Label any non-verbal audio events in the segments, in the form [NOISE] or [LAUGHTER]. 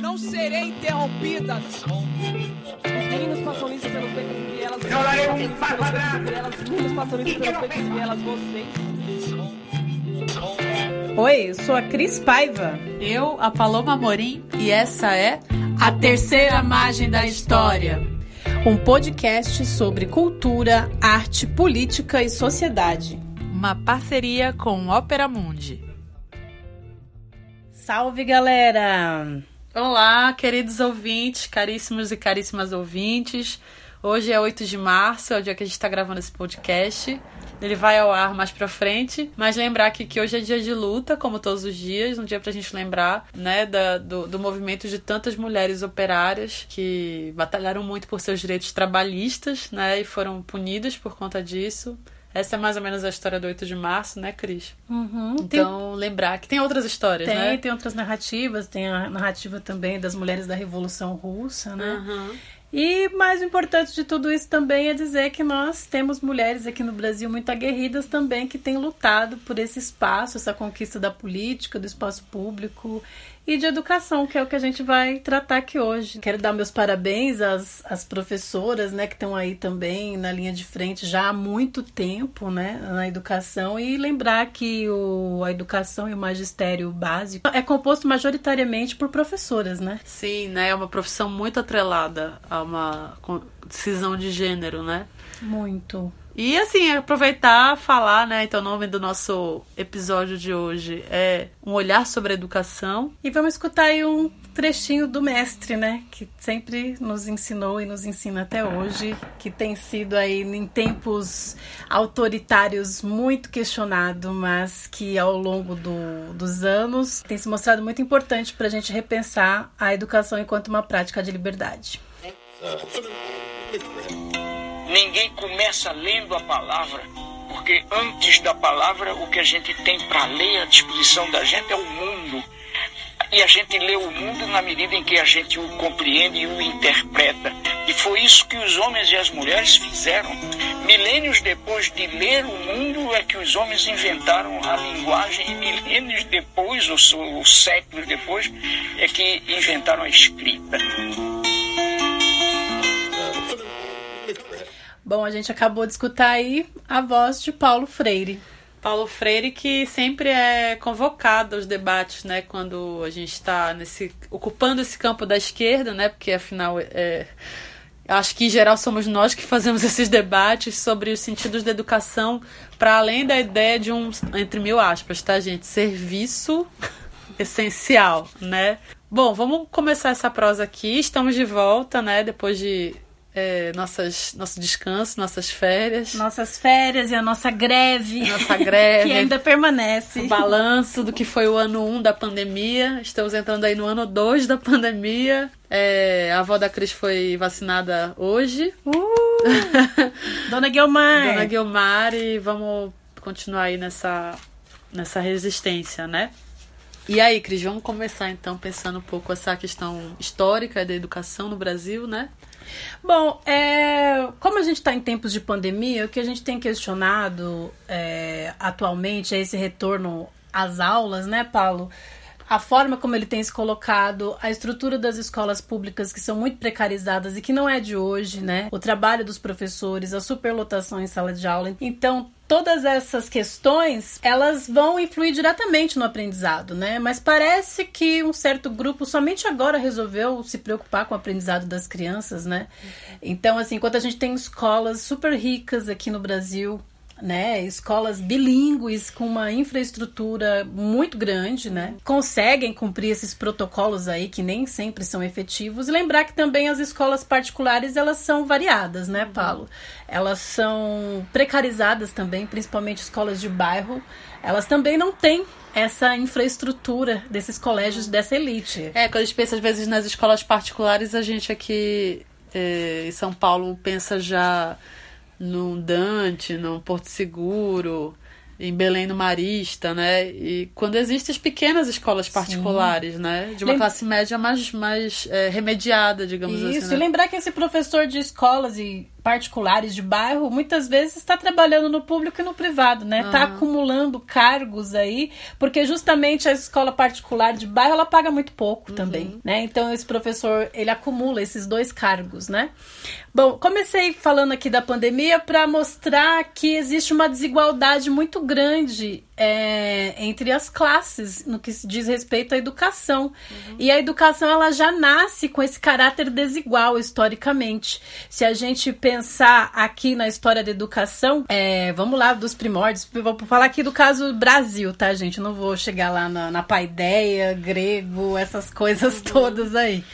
Não serei interrompida. Os meninos passam isso pelos becos e vielas. Eu darei um passo atrás. Os meninos passam isso pelos becos e vielas. Vocês. Oi, eu sou a Cris Paiva. Eu, a Paloma Morim, e essa é A Terceira Margem da História. Um podcast sobre cultura, arte, política e sociedade. Uma parceria com Ópera Mundi. Salve, galera! Olá, queridos ouvintes, caríssimos e caríssimas ouvintes. Hoje é 8 de março, é o dia que a gente está gravando esse podcast. Ele vai ao ar mais pra frente, mas lembrar que, que hoje é dia de luta, como todos os dias, um dia pra gente lembrar, né, da, do, do movimento de tantas mulheres operárias que batalharam muito por seus direitos trabalhistas, né, e foram punidas por conta disso. Essa é mais ou menos a história do 8 de março, né, Cris? Uhum, então, tem... lembrar que tem outras histórias, tem, né? Tem, outras narrativas, tem a narrativa também das mulheres da Revolução Russa, né? Uhum. E mais importante de tudo isso também é dizer que nós temos mulheres aqui no Brasil muito aguerridas também que têm lutado por esse espaço, essa conquista da política, do espaço público e de educação, que é o que a gente vai tratar aqui hoje. Quero dar meus parabéns às, às professoras, né, que estão aí também na linha de frente já há muito tempo, né, na educação e lembrar que o, a educação e o magistério básico é composto majoritariamente por professoras, né? Sim, né, é uma profissão muito atrelada a uma decisão de gênero, né? Muito. E assim, aproveitar falar, né? Então, o nome do nosso episódio de hoje é Um Olhar sobre a Educação. E vamos escutar aí um trechinho do mestre, né? Que sempre nos ensinou e nos ensina até hoje, que tem sido aí em tempos autoritários muito questionado, mas que ao longo do, dos anos tem se mostrado muito importante para a gente repensar a educação enquanto uma prática de liberdade. Ninguém começa lendo a palavra, porque antes da palavra, o que a gente tem para ler à disposição da gente é o mundo. E a gente lê o mundo na medida em que a gente o compreende e o interpreta. E foi isso que os homens e as mulheres fizeram. Milênios depois de ler o mundo é que os homens inventaram a linguagem, e milênios depois, ou, ou séculos depois, é que inventaram a escrita. Bom, a gente acabou de escutar aí a voz de Paulo Freire. Paulo Freire que sempre é convocado aos debates, né, quando a gente está nesse ocupando esse campo da esquerda, né, porque afinal é, acho que em geral somos nós que fazemos [LAUGHS] esses debates sobre os sentidos da educação para além da ideia de um entre mil aspas, tá, gente, serviço essencial, né? Bom, vamos começar essa prosa aqui. Estamos de volta, né, depois de é, nossas, nosso descanso, nossas férias. Nossas férias e a nossa greve. Nossa [LAUGHS] greve. que ainda permanece. O balanço do que foi o ano 1 um da pandemia. Estamos entrando aí no ano 2 da pandemia. É, a avó da Cris foi vacinada hoje. Uh, Dona Guilmar. [LAUGHS] Dona Guilmar e vamos continuar aí nessa, nessa resistência, né? E aí, Cris, vamos começar então pensando um pouco essa questão histórica da educação no Brasil, né? Bom, é, como a gente está em tempos de pandemia, o que a gente tem questionado é, atualmente é esse retorno às aulas, né, Paulo? A forma como ele tem se colocado, a estrutura das escolas públicas que são muito precarizadas e que não é de hoje, né? O trabalho dos professores, a superlotação em sala de aula. Então, todas essas questões elas vão influir diretamente no aprendizado, né? Mas parece que um certo grupo somente agora resolveu se preocupar com o aprendizado das crianças, né? Então, assim, enquanto a gente tem escolas super ricas aqui no Brasil, né? Escolas bilíngues com uma infraestrutura muito grande, né? Conseguem cumprir esses protocolos aí que nem sempre são efetivos. E lembrar que também as escolas particulares elas são variadas, né, Paulo? Elas são precarizadas também, principalmente escolas de bairro. Elas também não têm essa infraestrutura desses colégios dessa elite. É, quando a gente pensa às vezes nas escolas particulares, a gente aqui é, em São Paulo pensa já num Dante, num Porto Seguro, em Belém no Marista, né? E quando existem as pequenas escolas particulares, Sim. né? De uma Lem... classe média mais, mais é, remediada, digamos Isso, assim. Isso, né? e lembrar que esse professor de escolas e particulares de bairro, muitas vezes está trabalhando no público e no privado, né? Está uhum. acumulando cargos aí, porque justamente a escola particular de bairro ela paga muito pouco uhum. também, né? Então esse professor ele acumula esses dois cargos, né? Bom, comecei falando aqui da pandemia para mostrar que existe uma desigualdade muito grande é, entre as classes no que se diz respeito à educação. Uhum. E a educação ela já nasce com esse caráter desigual historicamente. Se a gente pensar aqui na história da educação, é, vamos lá dos primórdios, vou falar aqui do caso Brasil, tá, gente? Não vou chegar lá na, na paideia, grego, essas coisas uhum. todas aí.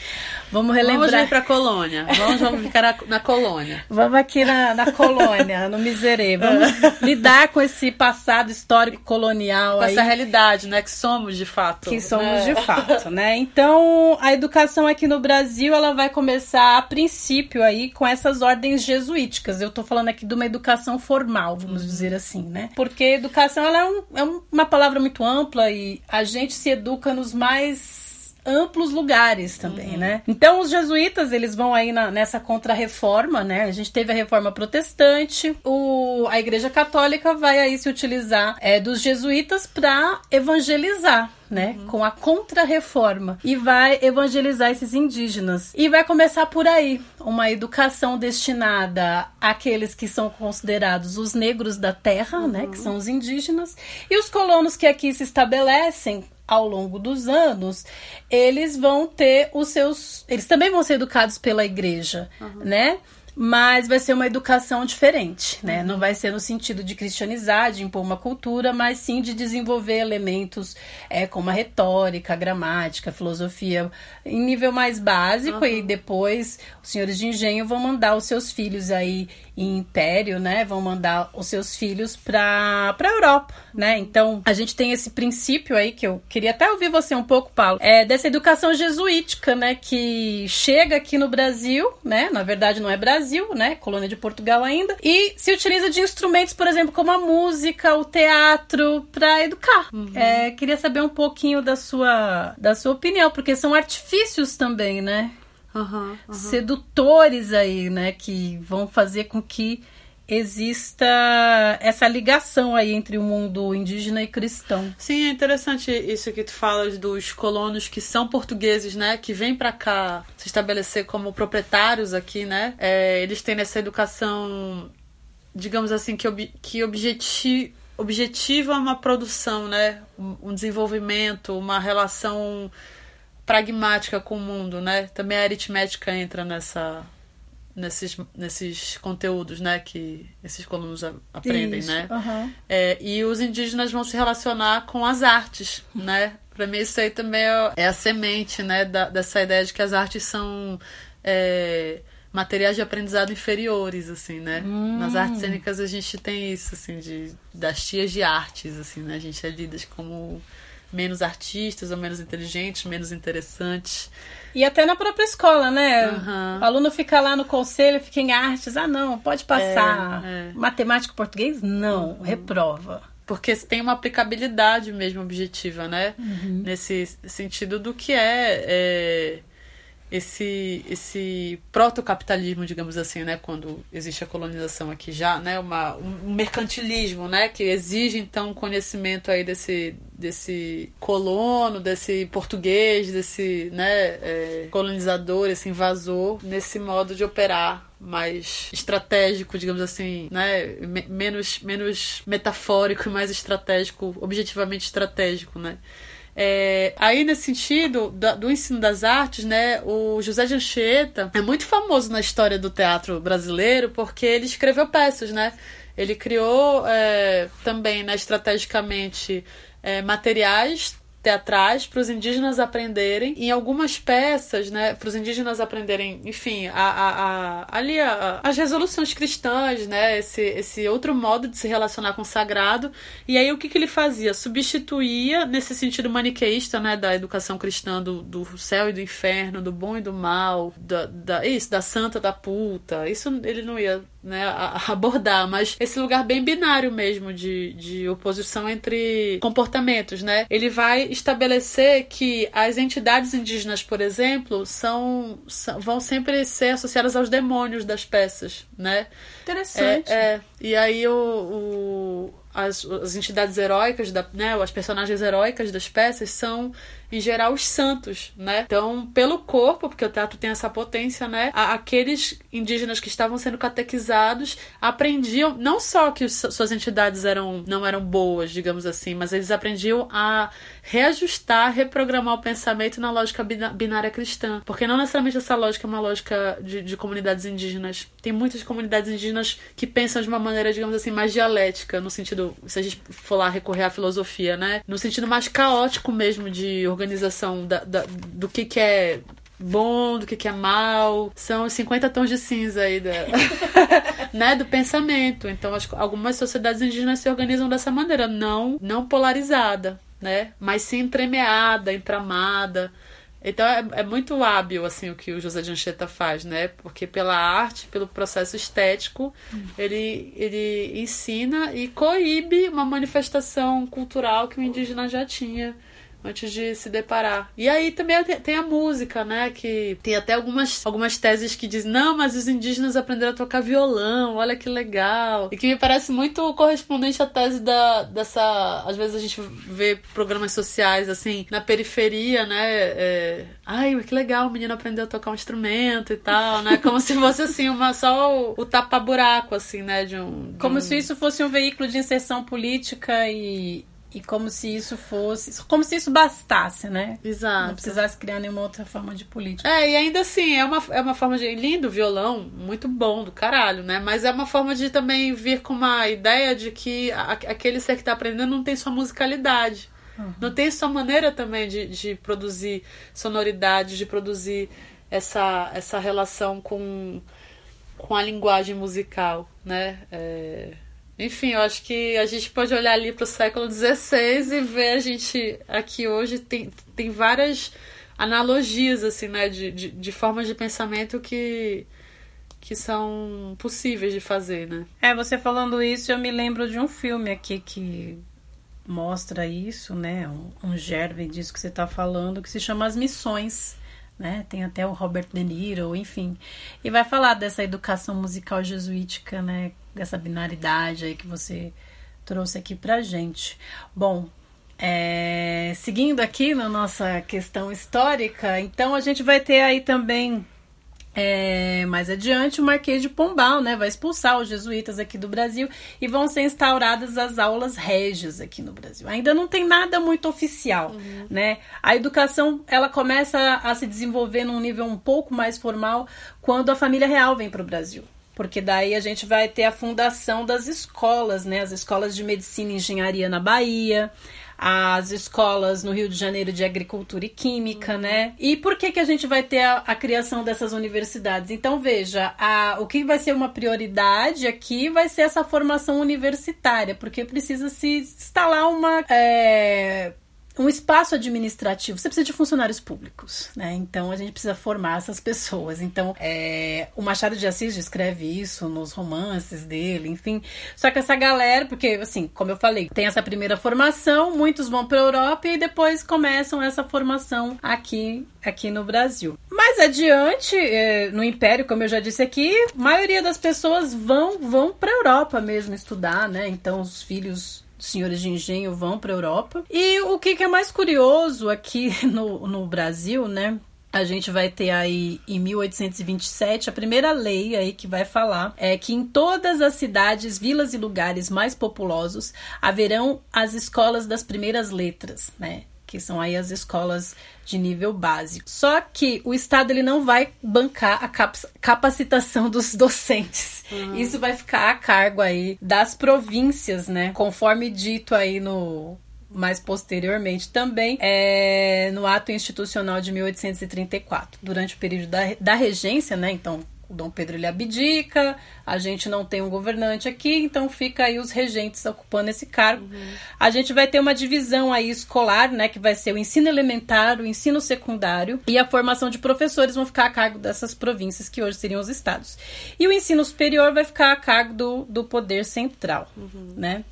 Vamos relembrar. Vamos vir pra colônia. Vamos, vamos ficar na, na, colônia. Vamos aqui na, na colônia, no Miserê. Vamos [LAUGHS] lidar com esse passado histórico colonial. Com aí, essa realidade, né? Que somos de fato. Que somos é. de [LAUGHS] fato, né? Então, a educação aqui no Brasil, ela vai começar a princípio aí com essas ordens jesuíticas. Eu tô falando aqui de uma educação formal, vamos uhum. dizer assim, né? Porque educação, ela é, um, é uma palavra muito ampla e a gente se educa nos mais amplos lugares também, uhum. né? Então os jesuítas eles vão aí na, nessa contra-reforma, né? A gente teve a reforma protestante, o, a Igreja Católica vai aí se utilizar é, dos jesuítas para evangelizar, né, uhum. com a contra-reforma e vai evangelizar esses indígenas. E vai começar por aí, uma educação destinada àqueles que são considerados os negros da terra, uhum. né, que são os indígenas, e os colonos que aqui se estabelecem ao longo dos anos, eles vão ter os seus. Eles também vão ser educados pela igreja, uhum. né? Mas vai ser uma educação diferente, né? Uhum. Não vai ser no sentido de cristianizar, de impor uma cultura, mas sim de desenvolver elementos é, como a retórica, a gramática, a filosofia em nível mais básico uhum. e depois os senhores de engenho vão mandar os seus filhos aí em império, né? Vão mandar os seus filhos para para Europa, né? Então, a gente tem esse princípio aí que eu queria até ouvir você um pouco, Paulo, é dessa educação jesuítica, né, que chega aqui no Brasil, né? Na verdade não é Brasil, né? Colônia de Portugal ainda, e se utiliza de instrumentos, por exemplo, como a música, o teatro para educar. Uhum. É, queria saber um pouquinho da sua da sua opinião, porque são artifícios também, né? Uhum, uhum. sedutores aí, né? Que vão fazer com que exista essa ligação aí entre o mundo indígena e cristão. Sim, é interessante isso que tu falas dos colonos que são portugueses, né, que vêm para cá se estabelecer como proprietários aqui, né? É, eles têm essa educação, digamos assim, que, ob que objeti objetiva uma produção, né, um desenvolvimento, uma relação pragmática com o mundo, né? Também a aritmética entra nessa nesses, nesses conteúdos, né, que esses colunos aprendem, isso, né? Uhum. É, e os indígenas vão se relacionar com as artes, né? Para mim isso aí também é, é a semente, né, da, dessa ideia de que as artes são é, materiais de aprendizado inferiores, assim, né? Hum. Nas artes cênicas a gente tem isso, assim, de das tias de artes, assim, né? A gente é lidas como menos artistas ou menos inteligentes, menos interessantes. E até na própria escola, né? Uhum. O aluno fica lá no conselho, fica em artes. Ah, não, pode passar. É, é. Matemática português? Não, uhum. reprova. Porque tem uma aplicabilidade mesmo objetiva, né? Uhum. Nesse sentido do que é, é esse esse protocapitalismo, digamos assim, né, quando existe a colonização aqui já, né, uma, um mercantilismo, né, que exige então conhecimento aí desse desse colono, desse português, desse, né, é, colonizador, esse invasor, nesse modo de operar mais estratégico, digamos assim, né, menos menos metafórico e mais estratégico, objetivamente estratégico, né? É, aí, nesse sentido, do, do, ensino das artes, né, o José de Anchieta é muito famoso na história do teatro brasileiro porque ele escreveu peças, né? Ele criou é, também, né, estrategicamente, é, materiais teatrais para os indígenas aprenderem em algumas peças, né, para os indígenas aprenderem, enfim, a, a, a ali a, as resoluções cristãs, né, esse, esse outro modo de se relacionar com o sagrado. E aí o que, que ele fazia? Substituía nesse sentido maniqueísta, né, da educação cristã do, do céu e do inferno, do bom e do mal, da, da isso, da santa da puta. Isso ele não ia né, abordar, mas esse lugar bem binário mesmo de, de oposição entre comportamentos, né? Ele vai estabelecer que as entidades indígenas, por exemplo, são, são vão sempre ser associadas aos demônios das peças, né? Interessante. É, é. E aí o, o as, as entidades heróicas, da, né, as personagens heróicas das peças são em geral, os santos, né? Então, pelo corpo, porque o teatro tem essa potência, né? Aqueles indígenas que estavam sendo catequizados aprendiam não só que suas entidades eram não eram boas, digamos assim, mas eles aprendiam a reajustar, reprogramar o pensamento na lógica binária cristã. Porque não necessariamente essa lógica é uma lógica de, de comunidades indígenas. Tem muitas comunidades indígenas que pensam de uma maneira, digamos assim, mais dialética, no sentido, se a gente for lá recorrer à filosofia, né? No sentido mais caótico mesmo de organização da, da, do que, que é bom, do que, que é mal. São os 50 tons de cinza aí da, [LAUGHS] né, do pensamento. Então, que algumas sociedades indígenas se organizam dessa maneira, não, não polarizada, né? Mas sim entremeada, entramada. Então é, é, muito hábil assim o que o José de Anchieta faz, né? Porque pela arte, pelo processo estético, hum. ele, ele ensina e coíbe uma manifestação cultural que o indígena já tinha antes de se deparar. E aí também tem a música, né? Que tem até algumas, algumas teses que dizem, não, mas os indígenas aprenderam a tocar violão, olha que legal. E que me parece muito correspondente à tese da, dessa. Às vezes a gente vê programas sociais, assim, na periferia, né? É, Ai, que legal, o menino aprendeu a tocar um instrumento e tal, né? Como se fosse assim, uma, só o, o tapa-buraco, assim, né? De um, de Como um... se isso fosse um veículo de inserção política e e como se isso fosse. Como se isso bastasse, né? Exato. Não precisasse criar nenhuma outra forma de política. É, e ainda assim, é uma, é uma forma de. Lindo violão, muito bom, do caralho, né? Mas é uma forma de também vir com uma ideia de que a, aquele ser que tá aprendendo não tem sua musicalidade. Uhum. Não tem sua maneira também de, de produzir sonoridade, de produzir essa, essa relação com, com a linguagem musical, né? É enfim, eu acho que a gente pode olhar ali para o século XVI e ver a gente aqui hoje tem, tem várias analogias assim, né, de, de, de formas de pensamento que que são possíveis de fazer, né? É, você falando isso, eu me lembro de um filme aqui que mostra isso, né? Um, um germe disso que você está falando, que se chama As Missões. Né? Tem até o Robert De Niro, enfim. E vai falar dessa educação musical jesuítica, né? Dessa binaridade aí que você trouxe aqui pra gente. Bom, é, seguindo aqui na nossa questão histórica, então a gente vai ter aí também é, mais adiante, o Marquês de Pombal né, vai expulsar os jesuítas aqui do Brasil e vão ser instauradas as aulas régias aqui no Brasil. Ainda não tem nada muito oficial, uhum. né? A educação ela começa a se desenvolver num nível um pouco mais formal quando a família real vem para o Brasil porque daí a gente vai ter a fundação das escolas, né? As escolas de medicina e engenharia na Bahia, as escolas no Rio de Janeiro de agricultura e química, uhum. né? E por que que a gente vai ter a, a criação dessas universidades? Então veja, a, o que vai ser uma prioridade aqui vai ser essa formação universitária, porque precisa se instalar uma é, um espaço administrativo, você precisa de funcionários públicos, né? Então a gente precisa formar essas pessoas. Então é, o Machado de Assis descreve isso nos romances dele, enfim. Só que essa galera, porque assim, como eu falei, tem essa primeira formação, muitos vão para a Europa e depois começam essa formação aqui aqui no Brasil. Mais adiante, é, no Império, como eu já disse aqui, a maioria das pessoas vão vão para a Europa mesmo estudar, né? Então os filhos senhores de engenho vão para a Europa. E o que, que é mais curioso aqui [LAUGHS] no, no Brasil, né? a gente vai ter aí em 1827 a primeira lei aí que vai falar é que em todas as cidades, vilas e lugares mais populosos haverão as escolas das primeiras letras, né? Que são aí as escolas de nível básico. Só que o Estado ele não vai bancar a capacitação dos [LAUGHS] docentes. Uhum. Isso vai ficar a cargo aí das províncias, né? Conforme dito aí no mais posteriormente também é, no ato institucional de 1834, durante o período da, da regência, né? Então, o Dom Pedro ele abdica, a gente não tem um governante aqui, então fica aí os regentes ocupando esse cargo. Uhum. A gente vai ter uma divisão aí escolar, né, que vai ser o ensino elementar, o ensino secundário e a formação de professores vão ficar a cargo dessas províncias que hoje seriam os estados. E o ensino superior vai ficar a cargo do, do poder central, uhum. né?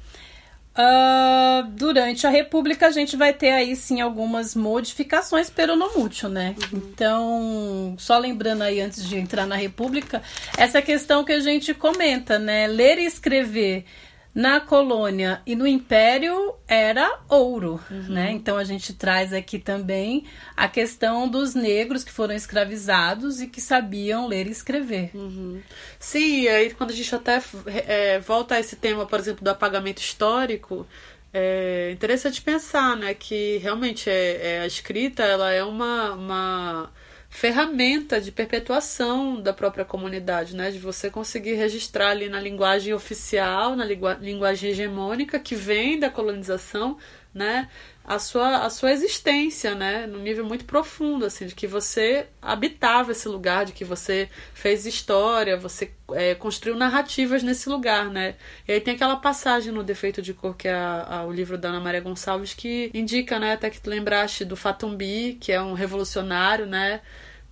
Uh, durante a República a gente vai ter aí sim algumas modificações peronomútil, né? Uhum. Então, só lembrando aí antes de entrar na República, essa questão que a gente comenta, né? Ler e escrever na colônia e no império era ouro, uhum. né? Então a gente traz aqui também a questão dos negros que foram escravizados e que sabiam ler e escrever. Uhum. Sim, e aí quando a gente até é, volta a esse tema, por exemplo, do apagamento histórico, é interessante pensar, né, que realmente é, é a escrita ela é uma, uma ferramenta de perpetuação da própria comunidade, né? De você conseguir registrar ali na linguagem oficial, na linguagem hegemônica que vem da colonização, né? A sua, a sua existência, né? Num nível muito profundo, assim, de que você habitava esse lugar, de que você fez história, você é, construiu narrativas nesse lugar, né? E aí tem aquela passagem no Defeito de Cor, que é a, a, o livro da Ana Maria Gonçalves, que indica, né? Até que tu lembraste do Fatumbi, que é um revolucionário, né?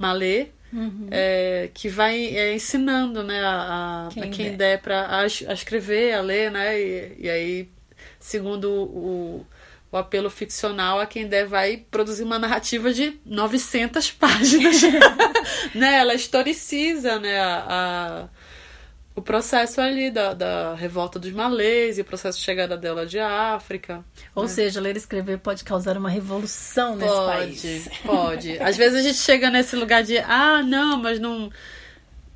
Malê, Uhum. É, que vai é, ensinando né, a, a quem, quem der, der para a, a, escrever, a ler, né? E, e aí, segundo o, o apelo ficcional, a quem der vai produzir uma narrativa de 900 [LAUGHS] páginas. [LAUGHS] né? Ela historiciza né, a o processo ali da, da revolta dos malês e o processo de chegada dela de África. Ou né? seja, ler e escrever pode causar uma revolução nesse pode, país. Pode. Às vezes a gente chega nesse lugar de, ah, não, mas não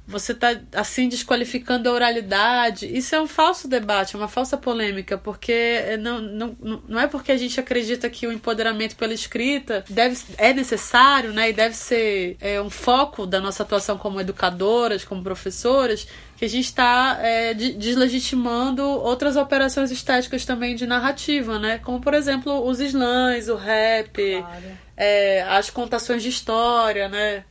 você está assim desqualificando a oralidade. Isso é um falso debate, é uma falsa polêmica, porque não, não, não é porque a gente acredita que o empoderamento pela escrita deve, é necessário né, e deve ser é, um foco da nossa atuação como educadoras, como professoras, que a gente está é, deslegitimando outras operações estéticas também de narrativa, né? Como, por exemplo, os slams, o rap, claro. é, as contações de história, né?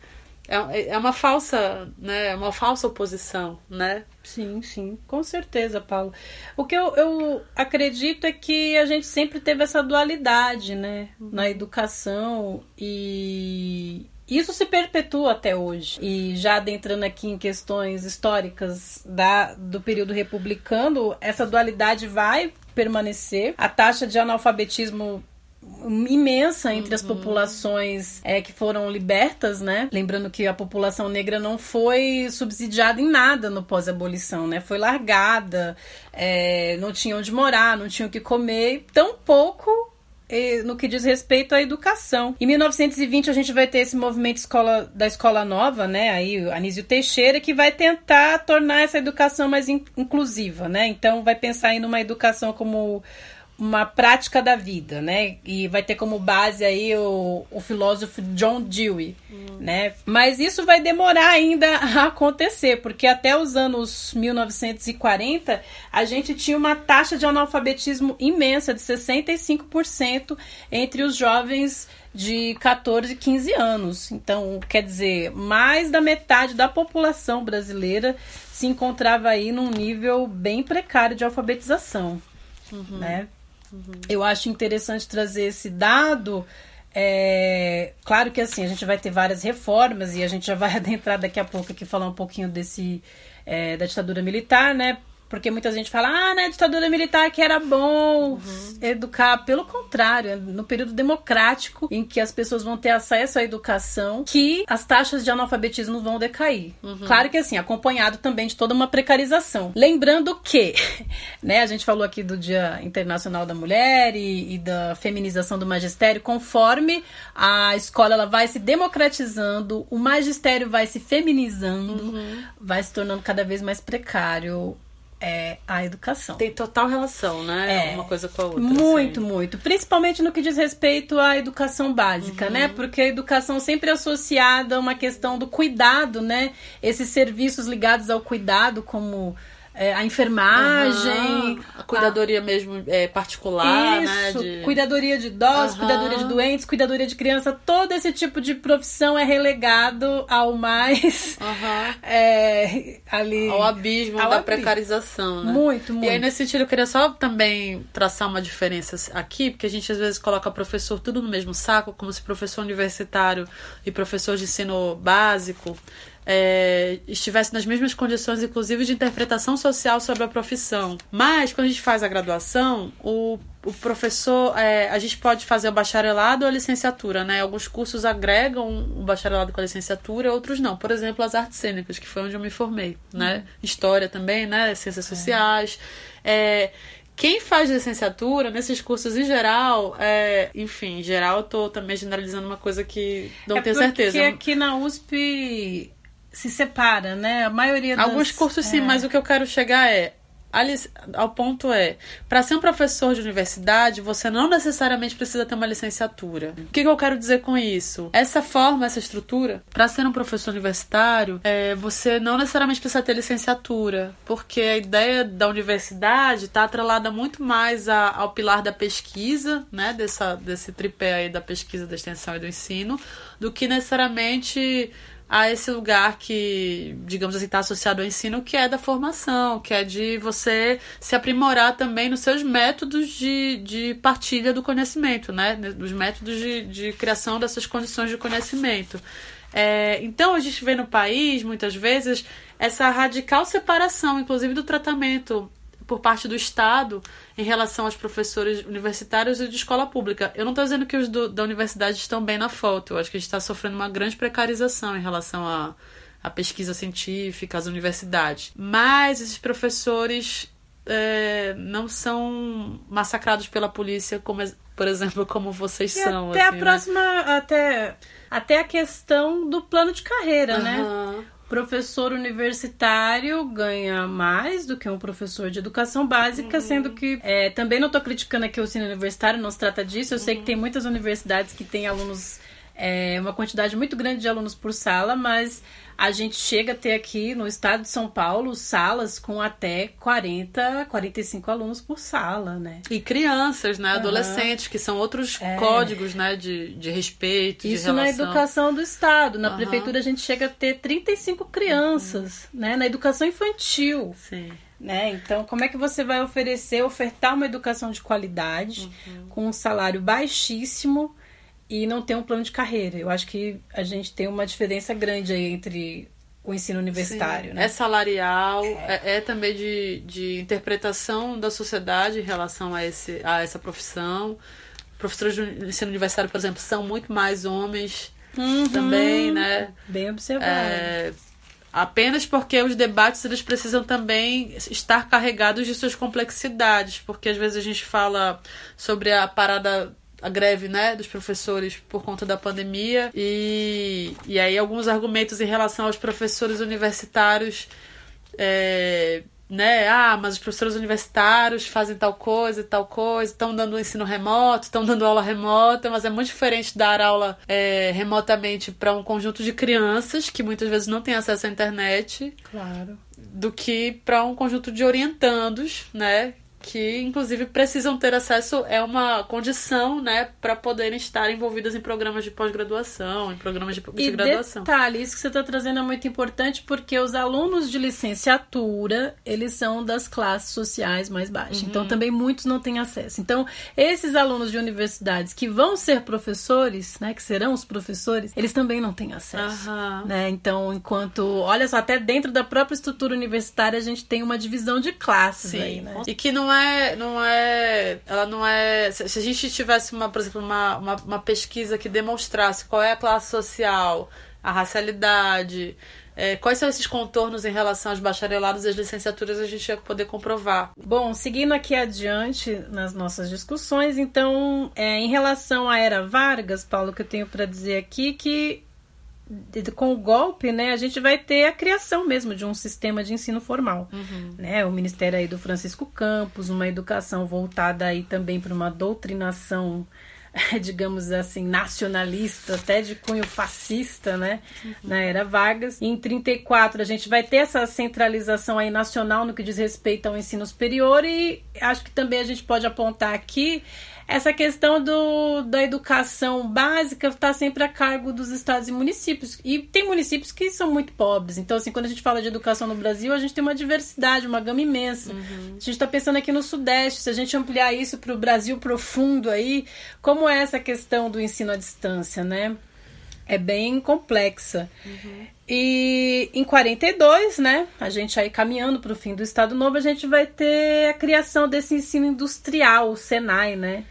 É, é uma falsa, né? É uma falsa oposição, né? Sim, sim, com certeza, Paulo. O que eu, eu acredito é que a gente sempre teve essa dualidade, né? Na educação e isso se perpetua até hoje. E já adentrando aqui em questões históricas da, do período republicano, essa dualidade vai permanecer. A taxa de analfabetismo imensa entre uhum. as populações é, que foram libertas, né? Lembrando que a população negra não foi subsidiada em nada no pós-abolição, né? Foi largada, é, não tinha onde morar, não tinha o que comer, tão pouco no que diz respeito à educação. Em 1920 a gente vai ter esse movimento escola, da escola nova, né? Aí Anísio Teixeira que vai tentar tornar essa educação mais inclusiva, né? Então vai pensar em uma educação como uma prática da vida, né? E vai ter como base aí o, o filósofo John Dewey, hum. né? Mas isso vai demorar ainda [LAUGHS] a acontecer, porque até os anos 1940 a gente tinha uma taxa de analfabetismo imensa de 65% entre os jovens de 14 e 15 anos. Então, quer dizer, mais da metade da população brasileira se encontrava aí num nível bem precário de alfabetização, uhum. né? Uhum. Eu acho interessante trazer esse dado. É, claro que assim, a gente vai ter várias reformas e a gente já vai [LAUGHS] adentrar daqui a pouco aqui falar um pouquinho desse é, da ditadura militar, né? Porque muita gente fala, ah, na ditadura militar que era bom uhum. educar. Pelo contrário, é no período democrático, em que as pessoas vão ter acesso à educação, que as taxas de analfabetismo vão decair. Uhum. Claro que assim, acompanhado também de toda uma precarização. Lembrando que, [LAUGHS] né, a gente falou aqui do Dia Internacional da Mulher e, e da feminização do magistério, conforme a escola ela vai se democratizando, o magistério vai se feminizando, uhum. vai se tornando cada vez mais precário é a educação. Tem total relação, né? É, uma coisa com a outra. Muito, assim. muito. Principalmente no que diz respeito à educação básica, né? uhum. né? Porque a educação sempre é associada a uma questão do cuidado, né? Esses serviços ligados ao cuidado, como é, a enfermagem, uhum. a cuidadoria a... mesmo é, particular, né, Isso, né? De... cuidadoria de idosos, uhum. cuidadoria de doentes, cuidadoria de criança, todo esse tipo de profissão é relegado ao mais uhum. [LAUGHS] é, ali ao abismo ao da abismo. precarização, né? Muito, muito. E aí nesse sentido eu queria só também traçar uma diferença aqui, porque a gente às vezes coloca professor tudo no mesmo saco, como se professor universitário e professor de ensino básico é, estivesse nas mesmas condições, inclusive, de interpretação social sobre a profissão. Mas, quando a gente faz a graduação, o, o professor, é, a gente pode fazer o bacharelado ou a licenciatura, né? Alguns cursos agregam o bacharelado com a licenciatura, outros não. Por exemplo, as artes cênicas, que foi onde eu me formei, né? Uhum. História também, né? Ciências sociais. É, quem faz licenciatura, nesses cursos em geral, é, enfim, em geral eu tô também generalizando uma coisa que não é tenho certeza. Porque aqui na USP se separa, né? A maioria das... Alguns cursos sim, é. mas o que eu quero chegar é ao ponto é, para ser um professor de universidade, você não necessariamente precisa ter uma licenciatura. O que, que eu quero dizer com isso? Essa forma, essa estrutura, para ser um professor universitário, é, você não necessariamente precisa ter licenciatura, porque a ideia da universidade está atrelada muito mais a, ao pilar da pesquisa, né, dessa, desse tripé aí da pesquisa, da extensão e do ensino, do que necessariamente a esse lugar que, digamos assim, está associado ao ensino, que é da formação, que é de você se aprimorar também nos seus métodos de, de partilha do conhecimento, né? Dos métodos de, de criação dessas condições de conhecimento. É, então, a gente vê no país, muitas vezes, essa radical separação, inclusive, do tratamento por parte do Estado em relação aos professores universitários e de escola pública. Eu não estou dizendo que os do, da universidade estão bem na foto, eu acho que a gente está sofrendo uma grande precarização em relação à a, a, pesquisa científica, às universidades. Mas esses professores é, não são massacrados pela polícia, como, por exemplo, como vocês e são. Até assim, a né? próxima. Até, até a questão do plano de carreira, uhum. né? Professor universitário ganha mais do que um professor de educação básica, uhum. sendo que é, também não estou criticando aqui o ensino universitário, não se trata disso. Eu uhum. sei que tem muitas universidades que têm alunos, é, uma quantidade muito grande de alunos por sala, mas a gente chega a ter aqui no estado de São Paulo salas com até 40, 45 alunos por sala, né? E crianças, né? Uhum. Adolescentes, que são outros é. códigos, né? De, de respeito, Isso de relação. na educação do estado. Na uhum. prefeitura a gente chega a ter 35 crianças, uhum. né? Na educação infantil. Sim. Né? Então, como é que você vai oferecer, ofertar uma educação de qualidade uhum. com um salário baixíssimo e não ter um plano de carreira. Eu acho que a gente tem uma diferença grande aí entre o ensino universitário. Sim, né? É salarial, é, é também de, de interpretação da sociedade em relação a, esse, a essa profissão. Professores de ensino universitário, por exemplo, são muito mais homens uhum, também, né? Bem observado. É, apenas porque os debates eles precisam também estar carregados de suas complexidades, porque às vezes a gente fala sobre a parada a greve né, dos professores por conta da pandemia e, e aí alguns argumentos em relação aos professores universitários é, né? Ah, mas os professores universitários fazem tal coisa e tal coisa, estão dando ensino remoto, estão dando aula remota, mas é muito diferente dar aula é, remotamente para um conjunto de crianças que muitas vezes não têm acesso à internet. Claro. Do que para um conjunto de orientandos, né? Que inclusive precisam ter acesso é uma condição, né, para poderem estar envolvidas em programas de pós-graduação, em programas de, de e graduação. Detalhe, isso que você está trazendo é muito importante porque os alunos de licenciatura eles são das classes sociais mais baixas, uhum. então também muitos não têm acesso. Então esses alunos de universidades que vão ser professores, né, que serão os professores, eles também não têm acesso, uhum. né? Então enquanto, olha só, até dentro da própria estrutura universitária a gente tem uma divisão de classes Sim. aí, né? E que não é, não é, ela não é. Se a gente tivesse uma, por exemplo, uma, uma, uma pesquisa que demonstrasse qual é a classe social, a racialidade, é, quais são esses contornos em relação aos bacharelados e às licenciaturas a gente ia poder comprovar. Bom, seguindo aqui adiante nas nossas discussões, então, é, em relação à era Vargas, Paulo, que eu tenho para dizer aqui que com o golpe, né, a gente vai ter a criação mesmo de um sistema de ensino formal, uhum. né? O ministério aí do Francisco Campos, uma educação voltada aí também para uma doutrinação [LAUGHS] digamos assim, nacionalista, até de cunho fascista, né? Uhum. Na era Vargas. E em 34 a gente vai ter essa centralização aí nacional no que diz respeito ao ensino superior e acho que também a gente pode apontar aqui essa questão do, da educação básica está sempre a cargo dos estados e municípios. E tem municípios que são muito pobres. Então, assim, quando a gente fala de educação no Brasil, a gente tem uma diversidade, uma gama imensa. Uhum. A gente está pensando aqui no Sudeste, se a gente ampliar isso para o Brasil profundo aí, como é essa questão do ensino à distância, né? É bem complexa. Uhum. E em 42, né, a gente aí caminhando para o fim do Estado Novo, a gente vai ter a criação desse ensino industrial, o Senai, né?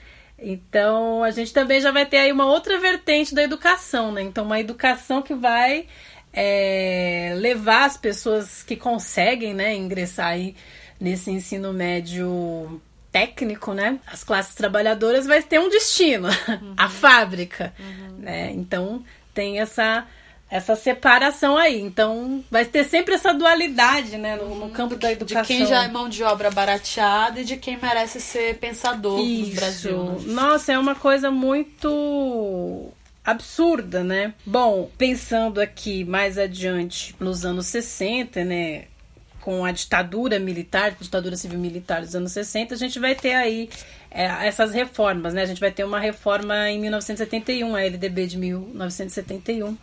Então, a gente também já vai ter aí uma outra vertente da educação, né? Então, uma educação que vai é, levar as pessoas que conseguem, né, ingressar aí nesse ensino médio técnico, né? As classes trabalhadoras vai ter um destino, [LAUGHS] uhum. a fábrica, uhum. né? Então, tem essa essa separação aí. Então, vai ter sempre essa dualidade, né, no, no, campo da educação. De quem já é mão de obra barateada e de quem merece ser pensador Isso. no Brasil. Né? Nossa, é uma coisa muito absurda, né? Bom, pensando aqui mais adiante, nos anos 60, né, com a ditadura militar, ditadura civil militar dos anos 60, a gente vai ter aí é, essas reformas, né? A gente vai ter uma reforma em 1971, a LDB de 1971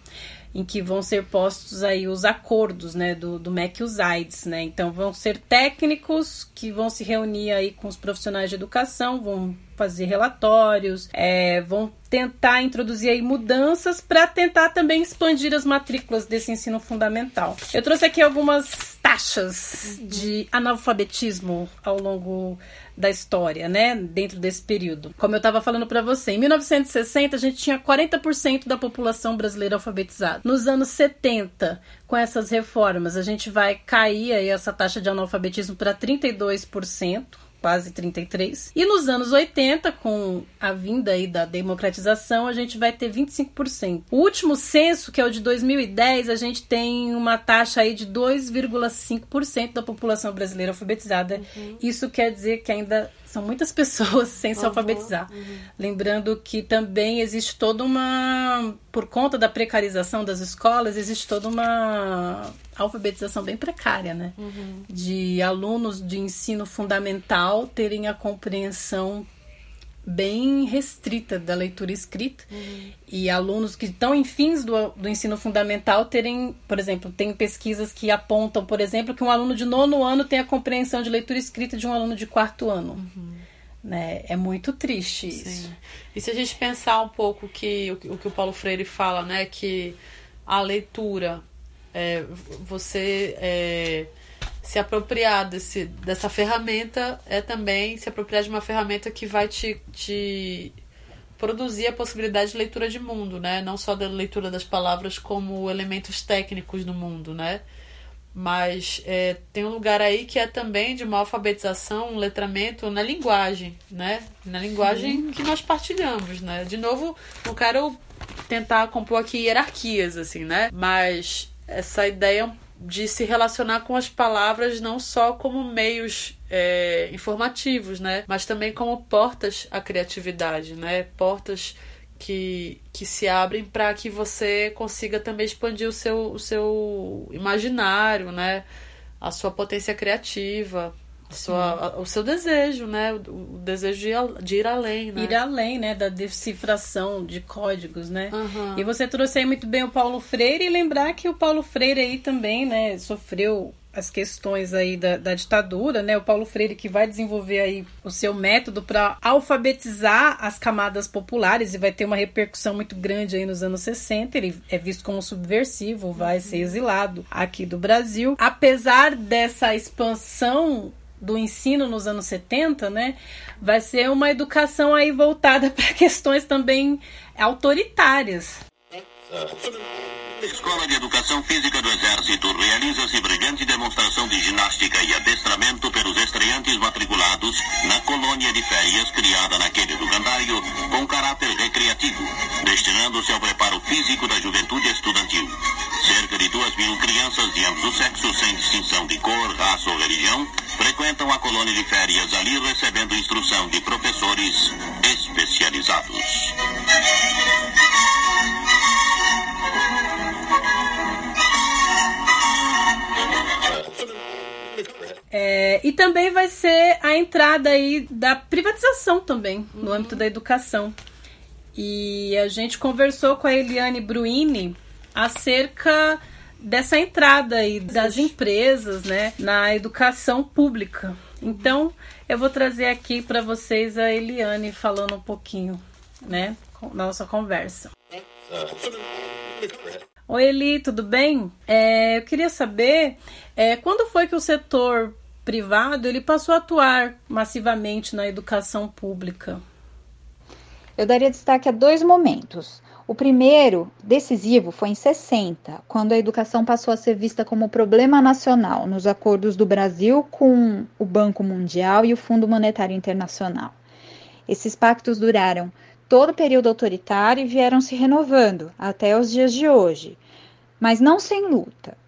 em que vão ser postos aí os acordos, né, do, do MEC e os AIDS, né, então vão ser técnicos que vão se reunir aí com os profissionais de educação, vão fazer relatórios, é, vão tentar introduzir aí mudanças para tentar também expandir as matrículas desse ensino fundamental. Eu trouxe aqui algumas taxas de analfabetismo ao longo da história, né, dentro desse período. Como eu estava falando para você, em 1960 a gente tinha 40% da população brasileira alfabetizada. Nos anos 70, com essas reformas, a gente vai cair aí essa taxa de analfabetismo para 32% quase 33. E nos anos 80, com a vinda aí da democratização, a gente vai ter 25%. O último censo, que é o de 2010, a gente tem uma taxa aí de 2,5% da população brasileira alfabetizada. Uhum. Isso quer dizer que ainda são muitas [LAUGHS] pessoas sem se alfabetizar. Uhum. Lembrando que também existe toda uma. Por conta da precarização das escolas, existe toda uma alfabetização bem precária, né? Uhum. De alunos de ensino fundamental terem a compreensão bem restrita da leitura escrita uhum. e alunos que estão em fins do, do ensino fundamental terem, por exemplo, tem pesquisas que apontam, por exemplo, que um aluno de nono ano tem a compreensão de leitura escrita de um aluno de quarto ano. Uhum. Né? É muito triste isso. Sim. E se a gente pensar um pouco que o, que o Paulo Freire fala, né, que a leitura, é, você é, se apropriar desse, dessa ferramenta é também se apropriar de uma ferramenta que vai te, te produzir a possibilidade de leitura de mundo, né? Não só da leitura das palavras como elementos técnicos do mundo, né? Mas é, tem um lugar aí que é também de uma alfabetização, um letramento na linguagem, né? Na linguagem Sim. que nós partilhamos, né? De novo, não quero tentar compor aqui hierarquias, assim, né? Mas essa ideia de se relacionar com as palavras não só como meios é, informativos, né? Mas também como portas à criatividade, né? Portas que, que se abrem para que você consiga também expandir o seu, o seu imaginário, né? A sua potência criativa sua, o seu desejo, né? O, desejo de, de, ir além, né? Ir além, né? Da decifração de códigos, né? Uhum. E você trouxe aí muito bem o Paulo Freire e lembrar que o Paulo Freire aí também, né? Sofreu as questões aí da, da ditadura, né? O Paulo Freire que vai desenvolver aí o seu método para alfabetizar as camadas populares e vai ter uma repercussão muito grande aí nos anos 60. Ele é visto como subversivo, vai uhum. ser exilado aqui do Brasil. Apesar dessa expansão do ensino nos anos 70, né, vai ser uma educação aí voltada [LAUGHS] para questões também autoritárias. Escola de Educação Física do Exército realiza-se brilhante demonstração de ginástica e adestramento pelos estreantes matriculados na colônia de férias criada naquele luganário com caráter recreativo, destinando-se ao preparo físico da juventude estudantil. Cerca de duas mil crianças de ambos os sexos, sem distinção de cor, raça ou religião, frequentam a colônia de férias ali recebendo instrução de professores especializados. É, e também vai ser a entrada aí da privatização também, no âmbito da educação. E a gente conversou com a Eliane Bruini acerca dessa entrada aí das empresas, né, na educação pública. Então, eu vou trazer aqui para vocês a Eliane falando um pouquinho, né, na nossa conversa. Oi, Eli, tudo bem? É, eu queria saber é, quando foi que o setor privado ele passou a atuar massivamente na educação pública? Eu daria destaque a dois momentos. O primeiro, decisivo, foi em 60, quando a educação passou a ser vista como problema nacional nos acordos do Brasil com o Banco Mundial e o Fundo Monetário Internacional. Esses pactos duraram todo o período autoritário e vieram se renovando até os dias de hoje, mas não sem luta.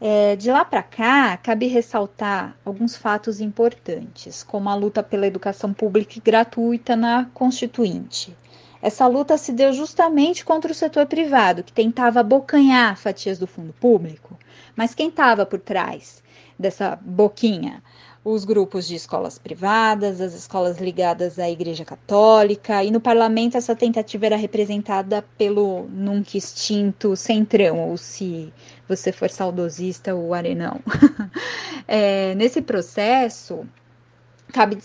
É, de lá para cá, cabe ressaltar alguns fatos importantes, como a luta pela educação pública e gratuita na Constituinte. Essa luta se deu justamente contra o setor privado, que tentava abocanhar fatias do fundo público. Mas quem estava por trás dessa boquinha? os grupos de escolas privadas, as escolas ligadas à Igreja Católica, e no parlamento essa tentativa era representada pelo nunca extinto Centrão, ou se você for saudosista, o Arenão. [LAUGHS] é, nesse processo, Cabe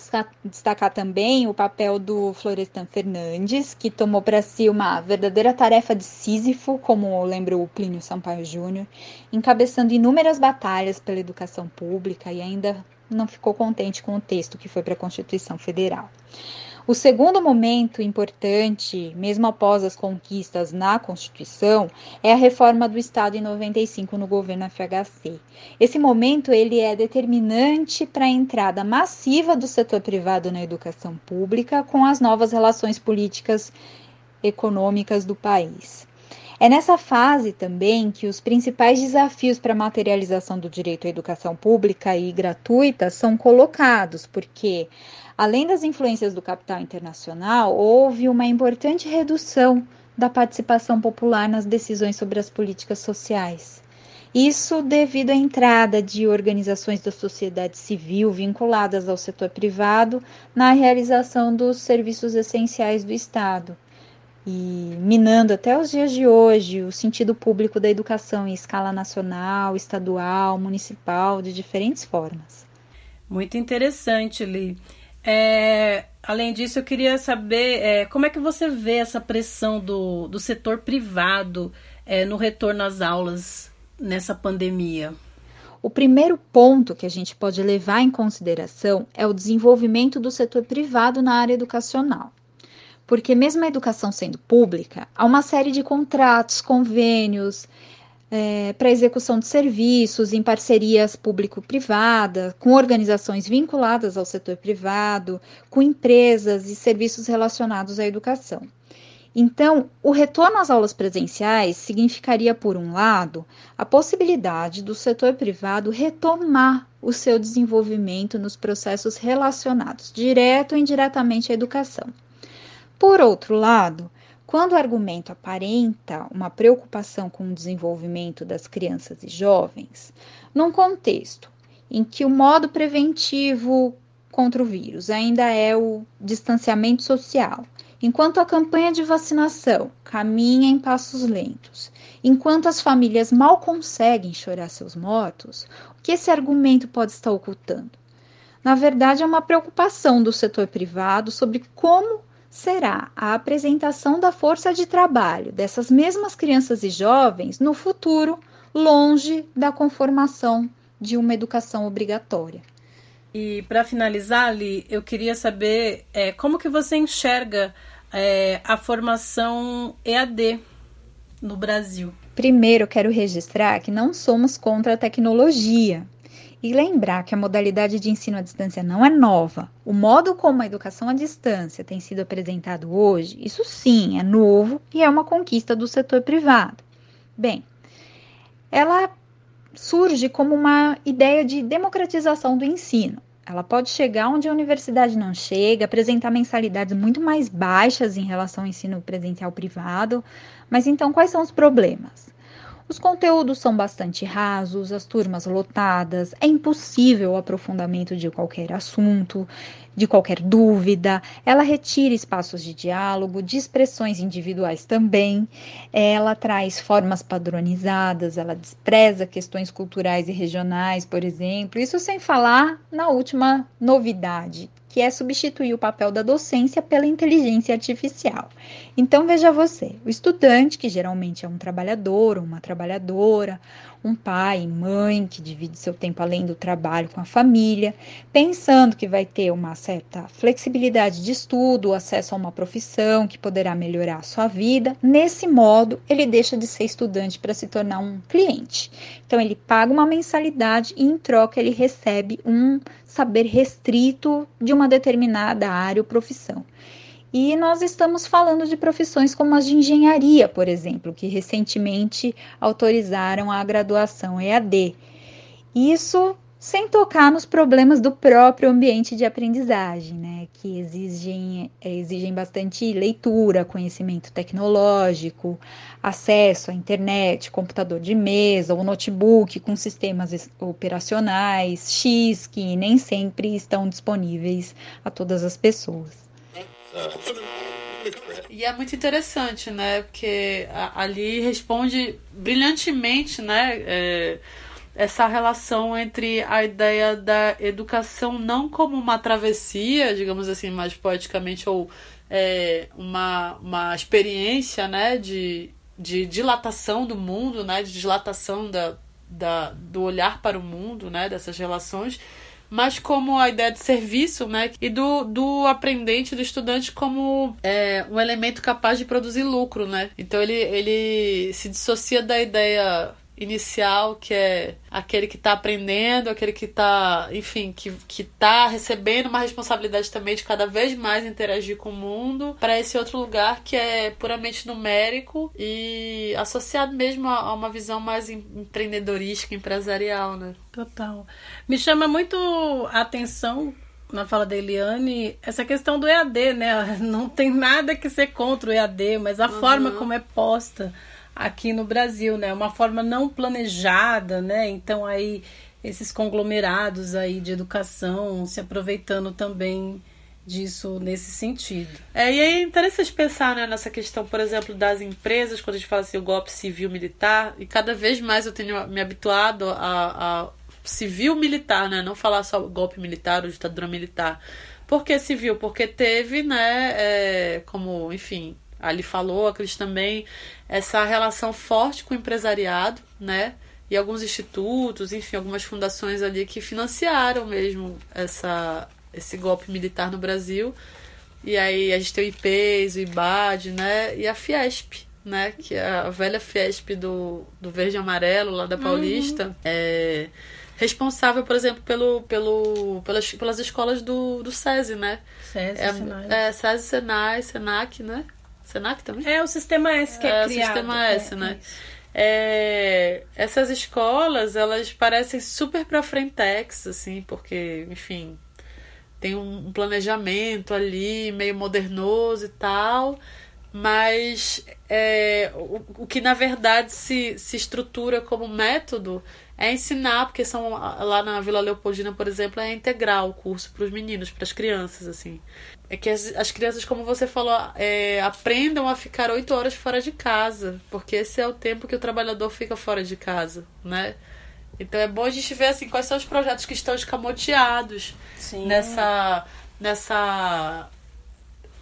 destacar também o papel do Florestan Fernandes, que tomou para si uma verdadeira tarefa de Sísifo, como lembra o Plínio Sampaio Júnior, encabeçando inúmeras batalhas pela educação pública e ainda não ficou contente com o texto que foi para a Constituição Federal. O segundo momento importante, mesmo após as conquistas na Constituição, é a reforma do Estado em 95 no governo FHC. Esse momento ele é determinante para a entrada massiva do setor privado na educação pública com as novas relações políticas econômicas do país. É nessa fase também que os principais desafios para a materialização do direito à educação pública e gratuita são colocados, porque, além das influências do capital internacional, houve uma importante redução da participação popular nas decisões sobre as políticas sociais. Isso devido à entrada de organizações da sociedade civil vinculadas ao setor privado na realização dos serviços essenciais do Estado e minando até os dias de hoje o sentido público da educação em escala nacional, estadual, municipal, de diferentes formas. Muito interessante, Li. É, além disso, eu queria saber é, como é que você vê essa pressão do, do setor privado é, no retorno às aulas nessa pandemia. O primeiro ponto que a gente pode levar em consideração é o desenvolvimento do setor privado na área educacional porque mesmo a educação sendo pública, há uma série de contratos, convênios é, para execução de serviços em parcerias público-privada, com organizações vinculadas ao setor privado, com empresas e serviços relacionados à educação. Então, o retorno às aulas presenciais significaria, por um lado, a possibilidade do setor privado retomar o seu desenvolvimento nos processos relacionados, direto ou indiretamente à educação. Por outro lado, quando o argumento aparenta uma preocupação com o desenvolvimento das crianças e jovens, num contexto em que o modo preventivo contra o vírus ainda é o distanciamento social, enquanto a campanha de vacinação caminha em passos lentos, enquanto as famílias mal conseguem chorar seus mortos, o que esse argumento pode estar ocultando? Na verdade, é uma preocupação do setor privado sobre como será a apresentação da força de trabalho dessas mesmas crianças e jovens no futuro, longe da conformação de uma educação obrigatória. E para finalizar, Ali, eu queria saber é, como que você enxerga é, a formação EAD no Brasil. Primeiro, quero registrar que não somos contra a tecnologia. E lembrar que a modalidade de ensino à distância não é nova. O modo como a educação à distância tem sido apresentado hoje, isso sim é novo e é uma conquista do setor privado. Bem, ela surge como uma ideia de democratização do ensino. Ela pode chegar onde a universidade não chega, apresentar mensalidades muito mais baixas em relação ao ensino presencial privado. Mas então, quais são os problemas? Os conteúdos são bastante rasos, as turmas lotadas, é impossível o aprofundamento de qualquer assunto, de qualquer dúvida. Ela retira espaços de diálogo, de expressões individuais também. Ela traz formas padronizadas, ela despreza questões culturais e regionais, por exemplo. Isso sem falar na última novidade, que é substituir o papel da docência pela inteligência artificial. Então veja você, o estudante, que geralmente é um trabalhador ou uma trabalhadora, um pai, mãe que divide seu tempo além do trabalho com a família, pensando que vai ter uma certa flexibilidade de estudo, acesso a uma profissão que poderá melhorar a sua vida. Nesse modo, ele deixa de ser estudante para se tornar um cliente. Então, ele paga uma mensalidade e, em troca, ele recebe um saber restrito de uma determinada área ou profissão. E nós estamos falando de profissões como as de engenharia, por exemplo, que recentemente autorizaram a graduação EAD. Isso sem tocar nos problemas do próprio ambiente de aprendizagem, né, que exigem, exigem bastante leitura, conhecimento tecnológico, acesso à internet, computador de mesa ou notebook com sistemas operacionais X que nem sempre estão disponíveis a todas as pessoas. E é muito interessante, né? Porque ali responde brilhantemente, né? É, essa relação entre a ideia da educação não como uma travessia, digamos assim, mais poeticamente, ou é, uma, uma experiência, né? De, de dilatação do mundo, né? De dilatação da, da, do olhar para o mundo, né? Dessas relações mas como a ideia de serviço, né? E do, do aprendente, do estudante, como é, um elemento capaz de produzir lucro, né? Então ele, ele se dissocia da ideia inicial, que é aquele que está aprendendo, aquele que está, enfim, que, que tá recebendo uma responsabilidade também de cada vez mais interagir com o mundo, para esse outro lugar que é puramente numérico e associado mesmo a, a uma visão mais empreendedorística, empresarial, né? Total. Me chama muito a atenção na fala da Eliane, essa questão do EAD, né? [LAUGHS] Não tem nada que ser contra o EAD, mas a uhum. forma como é posta aqui no Brasil, né? Uma forma não planejada, né? Então aí esses conglomerados aí de educação se aproveitando também disso nesse sentido. É, e é interessante pensar né, nessa questão, por exemplo, das empresas, quando a gente fala assim, o golpe civil-militar, e cada vez mais eu tenho me habituado a, a civil-militar, né? Não falar só golpe militar ou ditadura militar. Por que civil? Porque teve, né, é, como, enfim, ali falou, a Cris também, essa relação forte com o empresariado, né? E alguns institutos, enfim, algumas fundações ali que financiaram mesmo essa, esse golpe militar no Brasil. E aí a gente tem o IPES, o IBAD, né? E a Fiesp, né? Que é a velha Fiesp do, do Verde e Amarelo, lá da uhum. Paulista. Uhum. É responsável, por exemplo, pelo, pelo, pelas, pelas escolas do, do SESI, né? SESI, é, Senai. É, SESI, Senai, Senac, né? Senac também? É o sistema S que é, é criado. o sistema S, é, né? É, essas escolas, elas parecem super pra frentex, assim, porque, enfim, tem um planejamento ali, meio modernoso e tal, mas é, o, o que na verdade se, se estrutura como método é ensinar, porque são lá na Vila Leopoldina, por exemplo, é integral o curso para os meninos, para as crianças, assim. É que as, as crianças, como você falou, é, aprendam a ficar oito horas fora de casa, porque esse é o tempo que o trabalhador fica fora de casa, né? Então é bom a gente ver assim quais são os projetos que estão escamoteados Sim. nessa nessa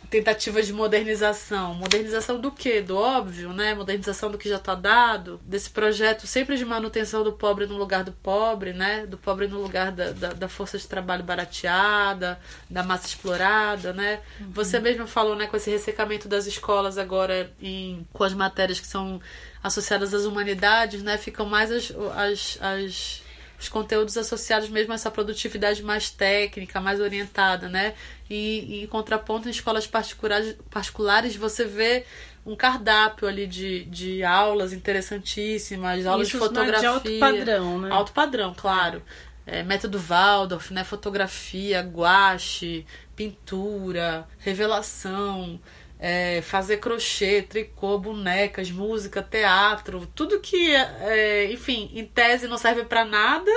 tentativa de modernização. Modernização do quê? Do óbvio, né? Modernização do que já está dado. Desse projeto sempre de manutenção do pobre no lugar do pobre, né? Do pobre no lugar da, da, da força de trabalho barateada, da massa explorada, né? Uhum. Você mesmo falou, né, com esse ressecamento das escolas agora em, com as matérias que são associadas às humanidades, né? Ficam mais as, as, as os conteúdos associados mesmo a essa produtividade mais técnica, mais orientada, né? E, e em contraponto, em escolas particulares, particulares você vê um cardápio ali de, de aulas interessantíssimas, aulas Isso, de fotografia. De alto padrão, né? Alto padrão, claro. É, método Waldorf, né? Fotografia, guache, pintura, revelação, é, fazer crochê, tricô, bonecas, música, teatro, tudo que, é, enfim, em tese não serve para nada,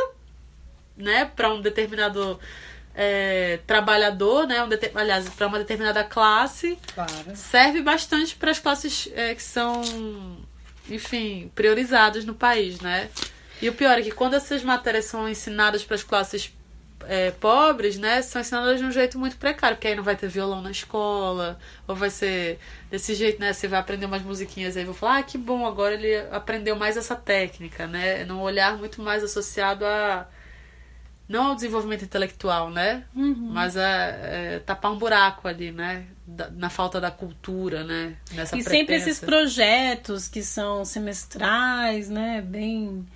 né? Para um determinado é, trabalhador, né? Um aliás, para uma determinada classe, claro. serve bastante para as classes é, que são, enfim, priorizadas no país, né? E o pior é que quando essas matérias são ensinadas para as classes é, pobres, né, são ensinadas de um jeito muito precário, porque aí não vai ter violão na escola, ou vai ser desse jeito, né, você vai aprender umas musiquinhas aí, vou falar, ah, que bom, agora ele aprendeu mais essa técnica, né, num olhar muito mais associado a não ao desenvolvimento intelectual, né? Uhum. Mas a, é, tapar um buraco ali, né? Na falta da cultura, né? Nessa e pretensa. sempre esses projetos que são semestrais, né? Bem,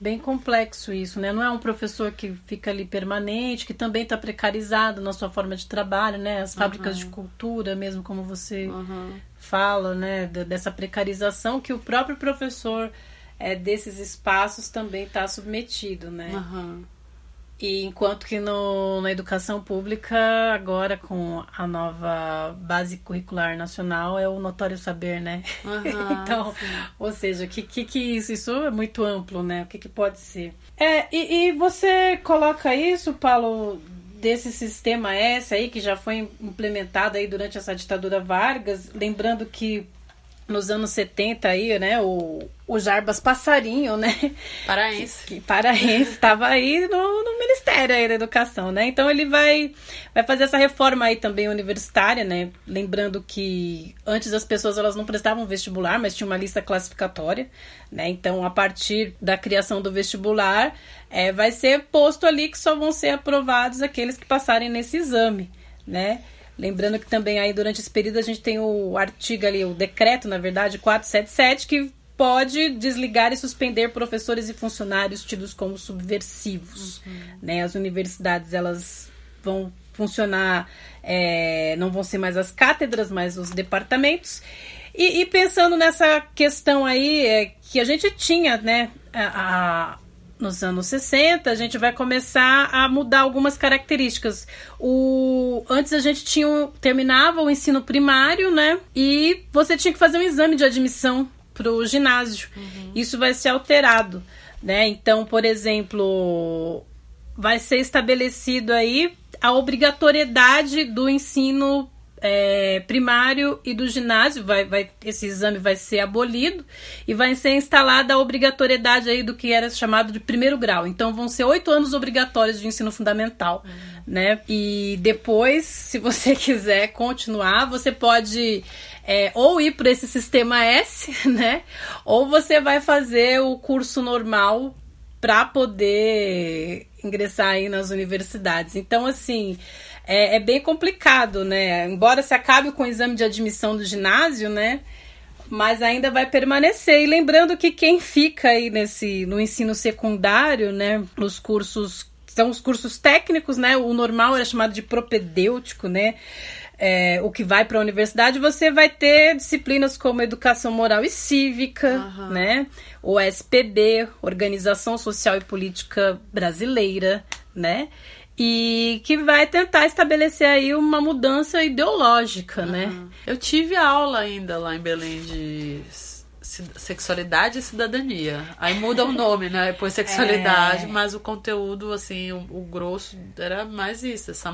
bem complexo isso, né? Não é um professor que fica ali permanente, que também está precarizado na sua forma de trabalho, né? As fábricas uhum. de cultura, mesmo como você uhum. fala, né? Dessa precarização que o próprio professor é, desses espaços também está submetido, né? Uhum. E enquanto que no, na educação pública, agora com a nova base curricular nacional, é o notório saber, né? Uhum, [LAUGHS] então, sim. ou seja, o que, que, que isso? Isso é muito amplo, né? O que, que pode ser? É, e, e você coloca isso, Paulo, desse sistema S aí, que já foi implementado aí durante essa ditadura Vargas, lembrando que nos anos 70 aí, né, o, o Jarbas Passarinho, né? Paraense. Que, que paraense estava aí no, no Ministério aí da Educação, né? Então ele vai, vai fazer essa reforma aí também universitária, né? Lembrando que antes as pessoas elas não prestavam vestibular, mas tinha uma lista classificatória, né? Então a partir da criação do vestibular, é, vai ser posto ali que só vão ser aprovados aqueles que passarem nesse exame, né? Lembrando que também aí durante esse período a gente tem o artigo ali, o decreto, na verdade, 477, que pode desligar e suspender professores e funcionários tidos como subversivos. Uhum. Né? As universidades elas vão funcionar, é, não vão ser mais as cátedras, mas os departamentos. E, e pensando nessa questão aí, é, que a gente tinha, né, a, a nos anos 60, a gente vai começar a mudar algumas características. O antes a gente tinha terminava o ensino primário, né? E você tinha que fazer um exame de admissão para o ginásio. Uhum. Isso vai ser alterado, né? Então, por exemplo, vai ser estabelecido aí a obrigatoriedade do ensino é, primário e do ginásio, vai, vai, esse exame vai ser abolido e vai ser instalada a obrigatoriedade aí do que era chamado de primeiro grau. Então vão ser oito anos obrigatórios de ensino fundamental, uhum. né? E depois, se você [LAUGHS] quiser continuar, você pode é, ou ir para esse sistema S, [LAUGHS] né? Ou você vai fazer o curso normal para poder ingressar aí nas universidades. Então, assim, é, é, bem complicado, né? Embora se acabe com o exame de admissão do ginásio, né? Mas ainda vai permanecer. E lembrando que quem fica aí nesse no ensino secundário, né? Nos cursos são os cursos técnicos, né? O normal era chamado de propedêutico, né? É, o que vai para a universidade, você vai ter disciplinas como educação moral e cívica, uhum. né? O SPB, Organização Social e Política Brasileira, né? e que vai tentar estabelecer aí uma mudança ideológica, uhum. né? Eu tive aula ainda lá em Belém de sexualidade e cidadania. Aí muda o nome, né? Depois sexualidade, é. mas o conteúdo, assim, o, o, grosso era mais isso, essa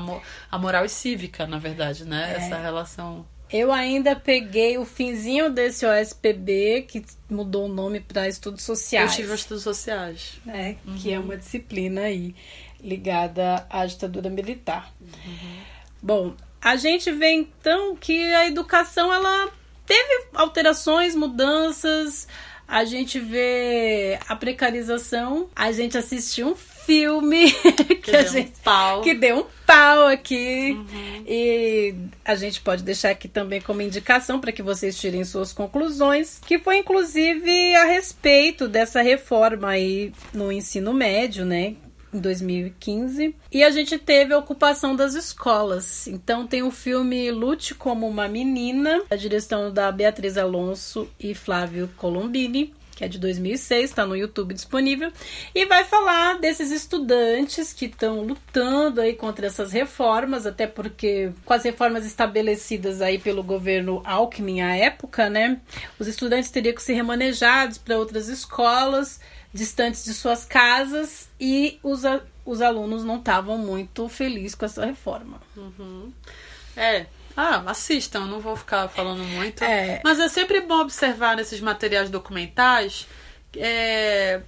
a moral e cívica, na verdade, né? É. Essa relação. Eu ainda peguei o finzinho desse OSPB, que mudou o nome para estudos sociais. Eu tive estudos sociais. É, uhum. que é uma disciplina aí ligada à ditadura militar. Uhum. Bom, a gente vê então que a educação ela teve alterações, mudanças. A gente vê a precarização. A gente assistiu um filme [LAUGHS] que, que a gente um pau. que deu um pau aqui uhum. e a gente pode deixar aqui também como indicação para que vocês tirem suas conclusões, que foi inclusive a respeito dessa reforma aí no ensino médio, né? Em 2015. E a gente teve a ocupação das escolas. Então tem o filme Lute como uma Menina, a direção da Beatriz Alonso e Flávio Colombini que é de 2006, está no YouTube disponível, e vai falar desses estudantes que estão lutando aí contra essas reformas, até porque com as reformas estabelecidas aí pelo governo Alckmin à época, né, os estudantes teriam que ser remanejados para outras escolas distantes de suas casas e os, os alunos não estavam muito felizes com essa reforma. Uhum. É, ah, assistam, não vou ficar falando muito. É. Mas é sempre bom observar nesses materiais documentais é,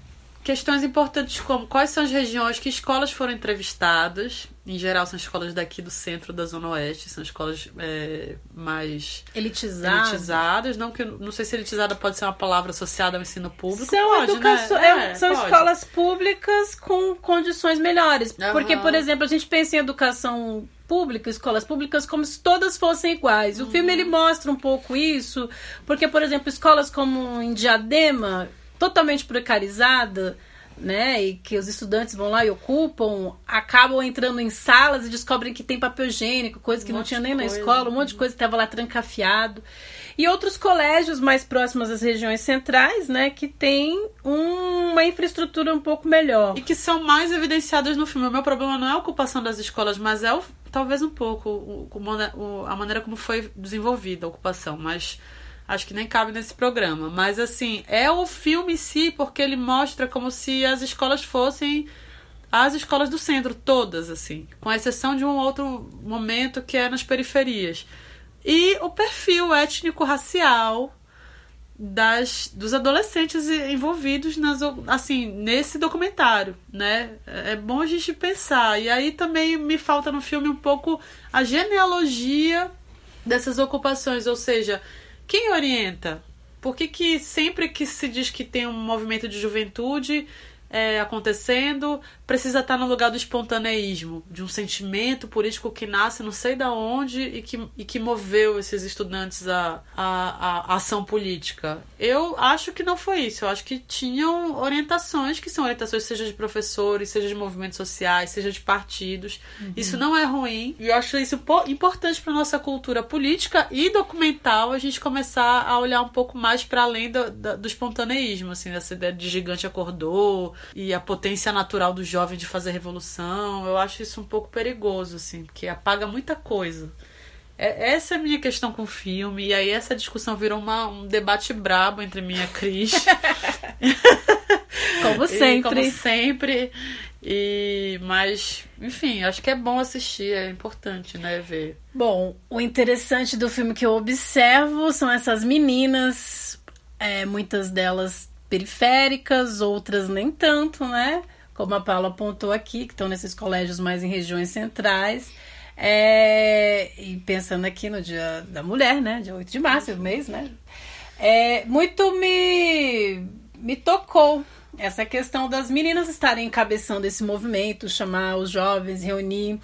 questões importantes como quais são as regiões, que escolas foram entrevistadas. Em geral, são escolas daqui do centro da Zona Oeste, são escolas é, mais elitizadas. elitizadas. Não, que, não sei se elitizada pode ser uma palavra associada ao ensino público. São, pode, né? é, são pode. escolas públicas com condições melhores. Uhum. Porque, por exemplo, a gente pensa em educação pública, escolas públicas, como se todas fossem iguais. O Uhum. filme ele mostra um pouco isso, porque, por exemplo, escolas como em Diadema, totalmente precarizada, né, e que os estudantes vão lá e ocupam, acabam entrando em salas e descobrem que tem papel higiênico, coisa que Um não tinha nem na coisa. escola, um monte de coisa que estava lá trancafiado. E outros colégios mais próximos às regiões centrais, né, que tem uma infraestrutura um pouco melhor. E que são mais evidenciadas no filme. O meu problema não é a ocupação das escolas, mas é o, talvez um pouco o, o, a maneira como foi desenvolvida a ocupação. Mas acho que nem cabe nesse programa. Mas assim, é o filme em si, porque ele mostra como se as escolas fossem as escolas do centro, todas, assim. Com exceção de um outro momento que é nas periferias. E o perfil étnico-racial das dos adolescentes envolvidos nas assim nesse documentário né? É bom a gente pensar. E aí também me falta no filme um pouco a genealogia dessas ocupações ou seja quem orienta? Por que, que sempre que se diz que tem um movimento de juventude é, acontecendo, precisa estar no lugar do espontaneísmo, de um sentimento político que nasce não sei da onde e que, e que moveu esses estudantes à a, a, a, ação política. Eu acho que não foi isso. Eu acho que tinham orientações, que são orientações seja de professores, seja de movimentos sociais, seja de partidos. Uhum. Isso não é ruim. E eu acho isso importante para nossa cultura política e documental a gente começar a olhar um pouco mais para além do, do, do espontaneísmo, assim, dessa ideia de gigante acordou e a potência natural do jovem de fazer revolução. Eu acho isso um pouco perigoso, assim, porque apaga muita coisa. É, essa é a minha questão com o filme, e aí essa discussão virou uma, um debate brabo entre mim e a Cris. [LAUGHS] como sempre. E, como sempre. E, mas, enfim, acho que é bom assistir, é importante, né, ver. Bom, o interessante do filme que eu observo são essas meninas, é, muitas delas periféricas, outras nem tanto, né? Como a Paula apontou aqui, que estão nesses colégios mais em regiões centrais. É, e pensando aqui no Dia da Mulher, né? Dia 8 de março, mês, né? É, muito me, me tocou essa questão das meninas estarem encabeçando esse movimento, chamar os jovens, reunir.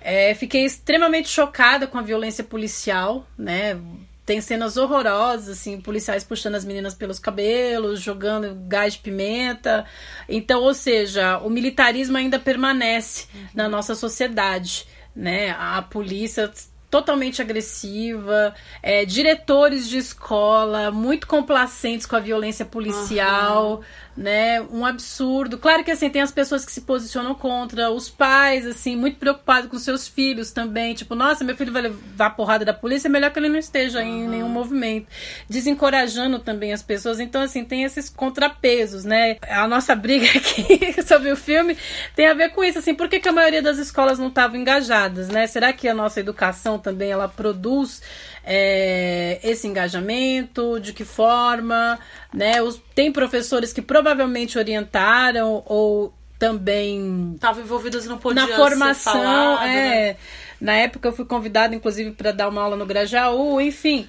É, fiquei extremamente chocada com a violência policial, né? Tem cenas horrorosas, assim, policiais puxando as meninas pelos cabelos, jogando gás de pimenta. Então, ou seja, o militarismo ainda permanece uhum. na nossa sociedade, né? A polícia totalmente agressiva, é, diretores de escola muito complacentes com a violência policial, uhum. Né? Um absurdo. Claro que assim tem as pessoas que se posicionam contra, os pais assim muito preocupados com seus filhos também, tipo, nossa, meu filho vai levar porrada da polícia, é melhor que ele não esteja uhum. em nenhum movimento, desencorajando também as pessoas. Então assim tem esses contrapesos, né? A nossa briga [LAUGHS] aqui sobre o filme tem a ver com isso, assim, por que, que a maioria das escolas não estavam engajadas, né? Será que a nossa educação também ela produz é, esse engajamento, de que forma, né? Os, tem professores que provavelmente orientaram ou também estavam envolvidos não podiam na formação, falado, é. Né? Na época eu fui convidada inclusive para dar uma aula no Grajaú, enfim.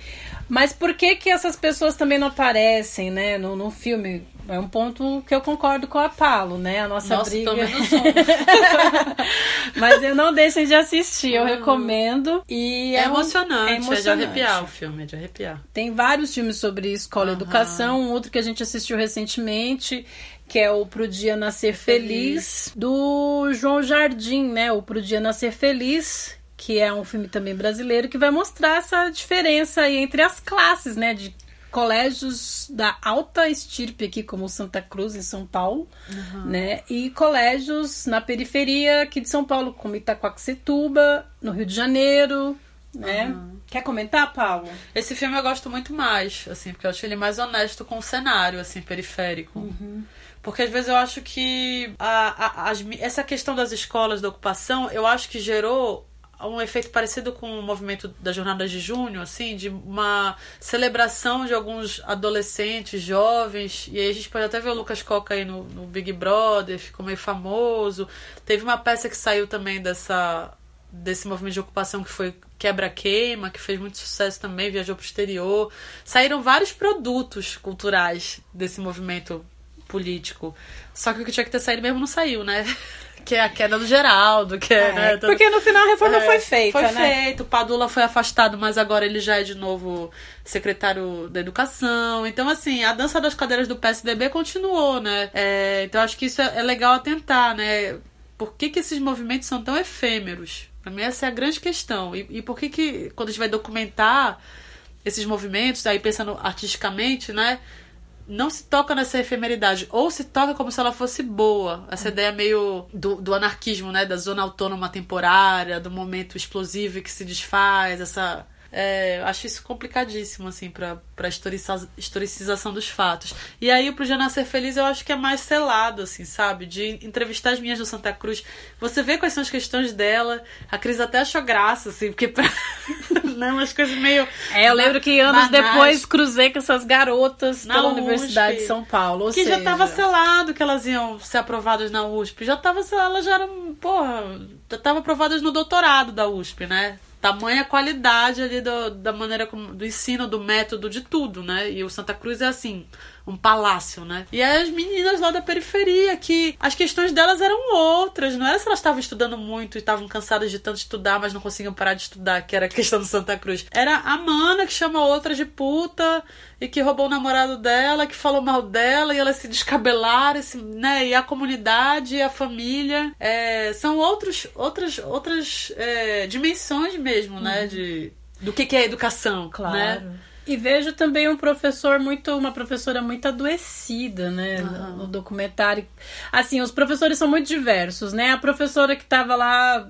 Mas por que que essas pessoas também não aparecem, né, no, no filme? É um ponto que eu concordo com a Paulo, né? A nossa, nossa briga. Mas [LAUGHS] Mas eu não deixem de assistir, eu recomendo. E é, é, um- emocionante, é é de emocionante. arrepiar o filme, é de arrepiar. Tem vários filmes sobre escola e Aham. educação. Um outro que a gente assistiu recentemente, que é o Pro Dia Nascer Feliz, do João Jardim, né? O Pro Dia Nascer Feliz, que é um filme também brasileiro, que vai mostrar essa diferença aí entre as classes, né? De colégios da alta estirpe aqui, como Santa Cruz, em São Paulo, uhum. né? E colégios na periferia aqui de São Paulo, como Itacoaxetuba, no Rio de Janeiro, né? Uhum. Quer comentar, Paulo? Esse filme eu gosto muito mais, assim, porque eu acho ele mais honesto com o cenário, assim, periférico. Uhum. Porque às vezes eu acho que a, a, as, essa questão das escolas da ocupação, eu acho que gerou um efeito parecido com o movimento das jornadas de junho, assim, de uma celebração de alguns adolescentes, jovens, e aí a gente pode até ver o Lucas Coca aí no, no Big Brother, ficou meio famoso. Teve uma peça que saiu também dessa desse movimento de ocupação que foi Quebra-Queima, que fez muito sucesso também, viajou pro exterior. Saíram vários produtos culturais desse movimento político. Só que o que tinha que ter saído mesmo não saiu, né? [LAUGHS] que é a queda do Geraldo, que é, é né? Todo... Porque no final a reforma é, foi feita, foi né? feito, o Padula foi afastado, mas agora ele já é de novo secretário da Educação. Então, assim, a dança das cadeiras do PSDB continuou, né? É, então, acho que isso é, é legal atentar, né? Por que, que esses movimentos são tão efêmeros? Pra mim, essa é a grande questão. E, e por que, que, quando a gente vai documentar esses movimentos, aí pensando artisticamente, né? Não se toca nessa efemeridade, ou se toca como se ela fosse boa. Essa ideia meio do, do anarquismo, né? Da zona autônoma temporária, do momento explosivo que se desfaz, essa é, acho isso complicadíssimo, assim, pra, pra historiciza, historicização dos fatos. E aí, pro Já Nascer Feliz, eu acho que é mais selado, assim, sabe? De entrevistar as minhas do Santa Cruz. Você vê quais são as questões dela. A Cris até achou graça, assim, porque. Pra... [LAUGHS] né, umas coisas meio. É, eu lembro que anos banais. depois cruzei com essas garotas na pela USP, Universidade de São Paulo. que seja... já tava selado que elas iam ser aprovadas na USP. Já tava selado, elas já eram. Porra, já tava aprovadas no doutorado da USP, né? Tamanha qualidade ali do, da maneira como, do ensino, do método, de tudo, né? E o Santa Cruz é assim, um palácio, né? E as meninas lá da periferia, que as questões delas eram outras, não era se elas estavam estudando muito e estavam cansadas de tanto estudar, mas não conseguiam parar de estudar, que era a questão do Santa Cruz. Era a mana que chama outra de puta e que roubou o namorado dela, que falou mal dela e elas se descabelaram, né? E a comunidade e a família é, são outros, outras, outras é, dimensões mesmo, né? Uhum. De, do que, que é educação, claro. Né? E vejo também um professor muito, uma professora muito adoecida, né, uhum. no documentário. Assim, os professores são muito diversos, né? A professora que estava lá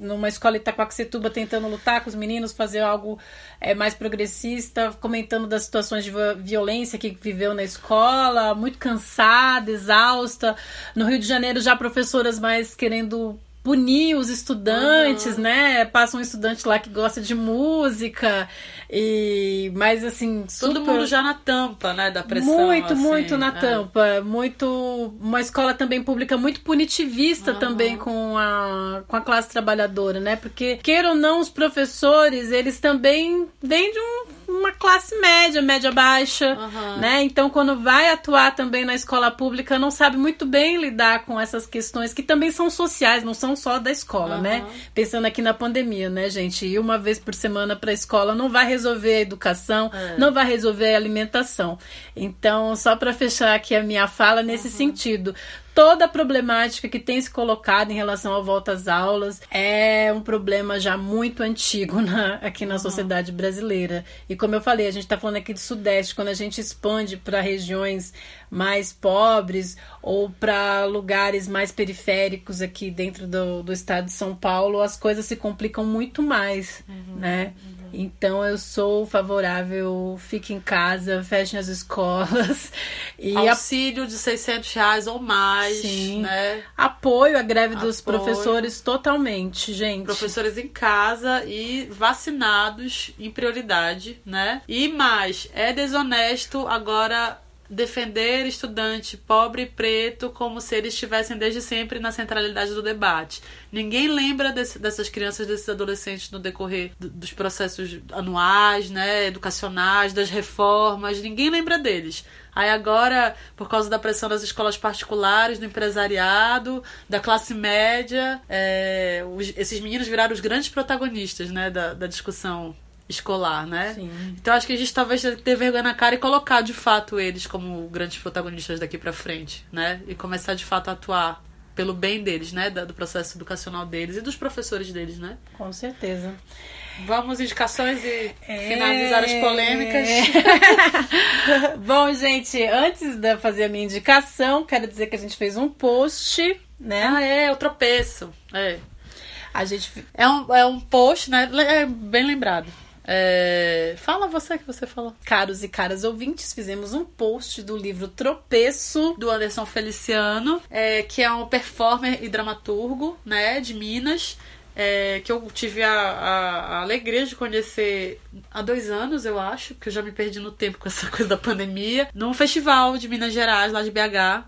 numa escola em Itacoaxetuba tentando lutar com os meninos, fazer algo é, mais progressista, comentando das situações de violência que viveu na escola, muito cansada, exausta. No Rio de Janeiro já professoras mais querendo punir os estudantes, uhum. né? Passa um estudante lá que gosta de música e mas assim, super... todo mundo já na tampa, né, da pressão. Muito, assim, muito na é. tampa, muito uma escola também pública muito punitivista uhum. também com a com a classe trabalhadora, né? Porque queira ou não os professores, eles também vêm de um uma classe média, média baixa, uhum. né? Então, quando vai atuar também na escola pública, não sabe muito bem lidar com essas questões que também são sociais, não são só da escola, uhum. né? Pensando aqui na pandemia, né, gente? Ir uma vez por semana para a escola não vai resolver a educação, é. não vai resolver a alimentação. Então, só para fechar aqui a minha fala nesse sentido, toda a problemática que tem se colocado em relação à volta às aulas é um problema já muito antigo [LAUGHS] na, aqui na uhum. sociedade brasileira. E como eu falei, a gente está falando aqui do Sudeste, quando a gente expande para regiões mais pobres ou para lugares mais periféricos aqui dentro do, do estado de São Paulo, as coisas se complicam muito mais, uhum. né? Uhum. Então eu sou favorável, fique em casa, fechem as escolas. [LAUGHS] E Auxílio a... de 600 reais ou mais, Sim. né? Apoio à greve Apoio. dos professores totalmente, gente. Professores em casa e vacinados em prioridade, né? E mais, é desonesto agora defender estudante pobre e preto como se eles estivessem desde sempre na centralidade do debate. Ninguém lembra desse, dessas crianças, desses adolescentes no decorrer do, dos processos anuais, né, educacionais, das reformas. Ninguém lembra deles. Aí agora, por causa da pressão das escolas particulares, do empresariado, da classe média, é, os, esses meninos viraram os grandes protagonistas né, da, da discussão escolar, né? Sim. Então acho que a gente talvez tenha que ter vergonha na cara e colocar de fato eles como grandes protagonistas daqui pra frente, né? E começar de fato a atuar pelo bem deles, né? Do processo educacional deles e dos professores deles, né? Com certeza. Vamos indicações e finalizar as polêmicas. [LAUGHS] Bom, gente, antes de fazer a minha indicação, quero dizer que a gente fez um post, né? Ah, é, o tropeço. É. A gente É um, é um post, né? É bem lembrado. É, Fala você que você falou. Caros e caras ouvintes, fizemos um post do livro Tropeço. Do Anderson Feliciano, é, que é um performer e dramaturgo, né, de Minas. é, que eu tive a, a- a alegria de conhecer há dois anos, eu acho, que eu já me perdi no tempo com essa [LAUGHS] coisa da pandemia, num festival de Minas Gerais, lá de BH.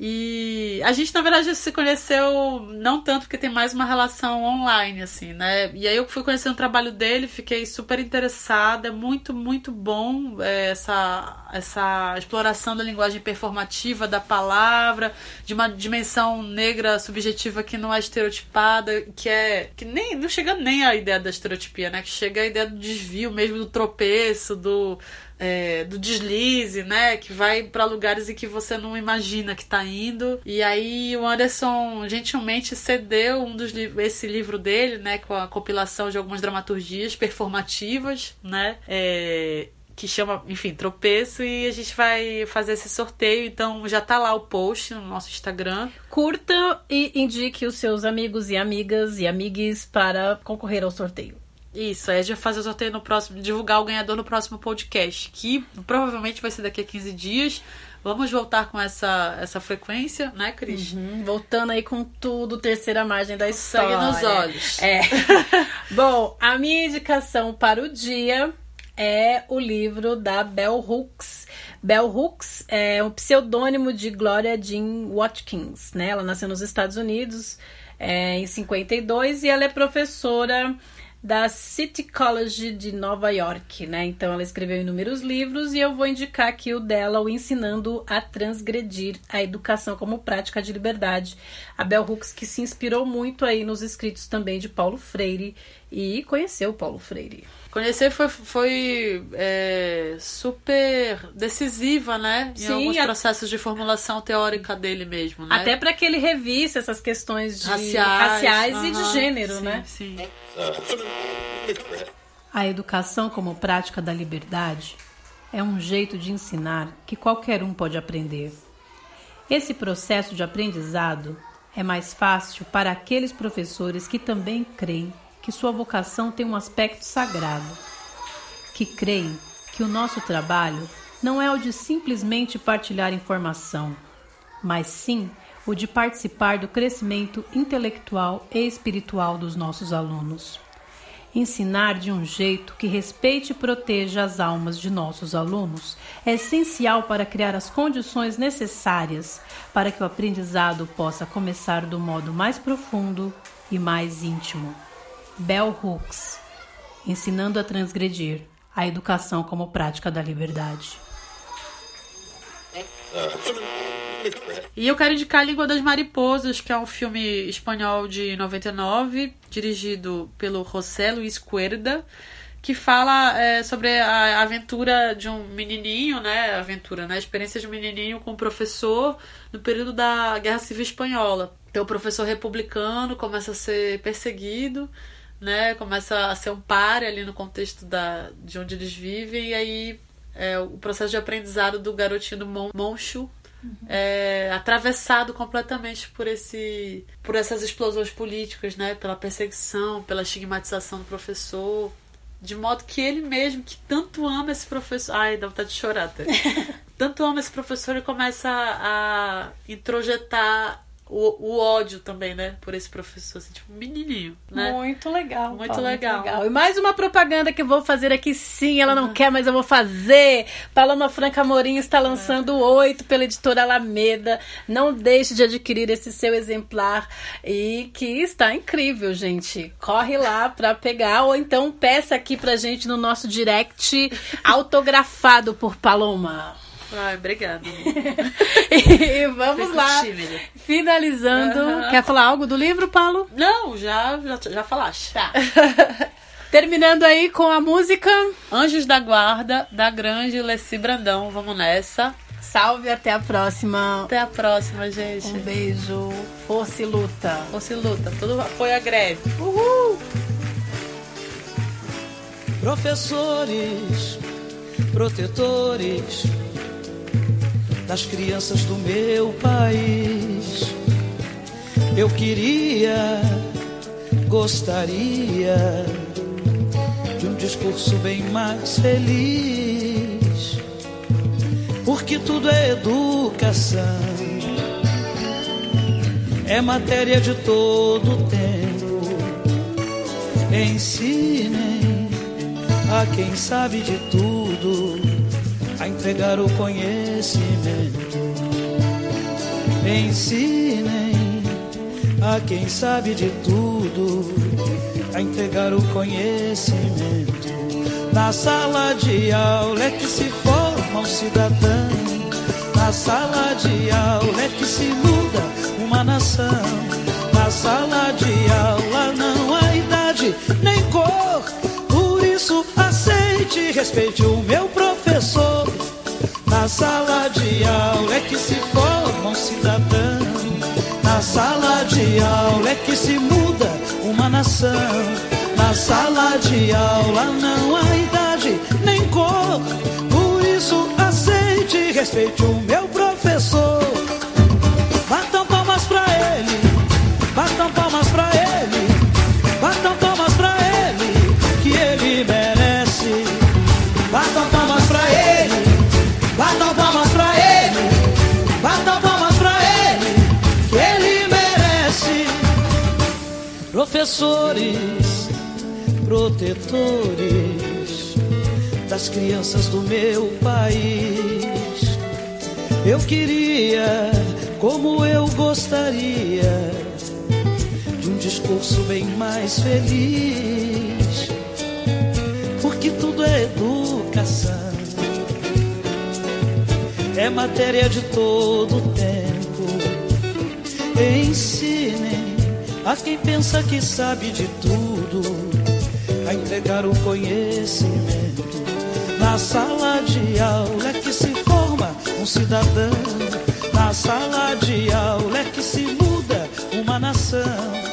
E a gente, na verdade, se conheceu não tanto porque tem mais uma relação online, assim, né? E aí eu fui conhecendo o trabalho dele, fiquei super interessada. É muito, muito bom é, essa, essa exploração da linguagem performativa, da palavra, de uma dimensão negra subjetiva que não é estereotipada, que é. que nem não chega nem à ideia da estereotipia, né? Que chega à ideia do desvio mesmo, do tropeço, do é, do deslize, né? Que vai pra lugares em que você não imagina que tá indo. E aí o Anderson gentilmente cedeu um dos livros, esse livro dele, né? Com a compilação de algumas dramaturgias performativas, né? É, que chama, enfim, Tropeço, e a gente vai fazer esse sorteio. Então já tá lá o post no nosso Instagram. Curta e indique os seus amigos e amigas e amigues para concorrer ao sorteio. Isso, aí a gente vai fazer o sorteio no próximo, divulgar o ganhador no próximo podcast, que provavelmente vai ser daqui a 15 dias. Vamos voltar com essa, essa frequência, né, Cris? Hum, voltando aí com tudo, terceira margem da Sangue história. nos olhos. É. [LAUGHS] Bom, a minha indicação para o dia é o livro da Bell Hooks. Bell Hooks é um pseudônimo de Gloria Jean Watkins, né? Ela nasceu nos Estados Unidos é, em 52 e ela é professora da City College de Nova York, né? Então ela escreveu inúmeros livros e eu vou indicar aqui o dela, o Ensinando a Transgredir a Educação como Prática de Liberdade. A Bell Hooks que se inspirou muito aí nos escritos também de Paulo Freire e conheceu Paulo Freire. Conhecer foi, foi é, super decisiva, né? Em Sim, alguns a- processos de formulação teórica dele mesmo, né? Até para que ele revisse essas questões de raciais, raciais e de gênero, sim, né? Sim. A educação como prática da liberdade é um jeito de ensinar que qualquer um pode aprender. Esse processo de aprendizado é mais fácil para aqueles professores que também creem que sua vocação tem um aspecto sagrado, que creem que o nosso trabalho não é o de simplesmente partilhar informação, mas sim o de participar do crescimento intelectual e espiritual dos nossos alunos. Ensinar de um jeito que respeite e proteja as almas de nossos alunos é essencial para criar as condições necessárias para que o aprendizado possa começar do modo mais profundo e mais íntimo. Bell Hooks Ensinando a Transgredir a Educação como Prática da Liberdade. E eu quero indicar A Língua das Mariposas, que é um filme espanhol de 99, dirigido pelo José Luis Cuerda, que fala é, sobre a aventura de um menininho, né? Aventura, né? A experiência de um menininho com um professor no período da Guerra Civil Espanhola. Então, o professor republicano começa a ser perseguido, né? Começa a ser um pare ali no contexto da, de onde eles vivem, e aí é, o processo de aprendizado do garotinho Mon Moncho é, atravessado completamente por esse por essas explosões políticas, né? Pela perseguição, pela estigmatização do professor, de modo que ele mesmo que tanto ama esse professor, ai, dá vontade de chorar até. [LAUGHS] tanto ama esse professor ele começa a, a introjetar o, o ódio também, né? Por esse professor, assim, tipo, um menininho, né? Muito legal. Muito Paulo, legal. E mais uma propaganda que eu vou fazer aqui, sim, ela não quer, mas eu vou fazer. Paloma Franca Morim está lançando oito pela editora Alameda. Não deixe de adquirir esse seu exemplar e que está incrível, gente. Corre lá para pegar ou então peça aqui pra gente no nosso direct autografado por Paloma. Ai, obrigada. [LAUGHS] e vamos Fico lá, tímida. finalizando. Quer falar algo do livro, Paulo? Não, já, já, já falaste. Tá. [LAUGHS] Terminando aí com a música Anjos da Guarda, da grande Leci Brandão. Vamos nessa. Salve, até a próxima. Até a próxima, gente. Um beijo. Força e luta. Força e luta. Todo apoio à greve. Uhul! Professores, protetores das crianças do meu país. Eu queria, gostaria de um discurso bem mais feliz, porque tudo é educação, é matéria de todo tempo. Ensinem a quem sabe de tudo a entregar o conhecimento. Ensinem a quem sabe de tudo a entregar o conhecimento. Na sala de aula é que se forma um cidadão. Na sala de aula é que se muda uma nação. Na sala de aula não há idade nem cor. Por isso aceite e respeite o meu professor. Na sala de aula é que se forma um cidadão. Na sala de aula é que se muda uma nação. Na sala de aula não há idade nem cor. Por isso aceite e respeite o meu professor. Professores, protetores das crianças do meu país. Eu queria, como eu gostaria, de um discurso bem mais feliz, porque tudo é educação, é matéria de todo tempo. Ensinem a quem pensa que sabe de tudo, a entregar o conhecimento na sala de aula é que se forma um cidadão, na sala de aula é que se muda uma nação.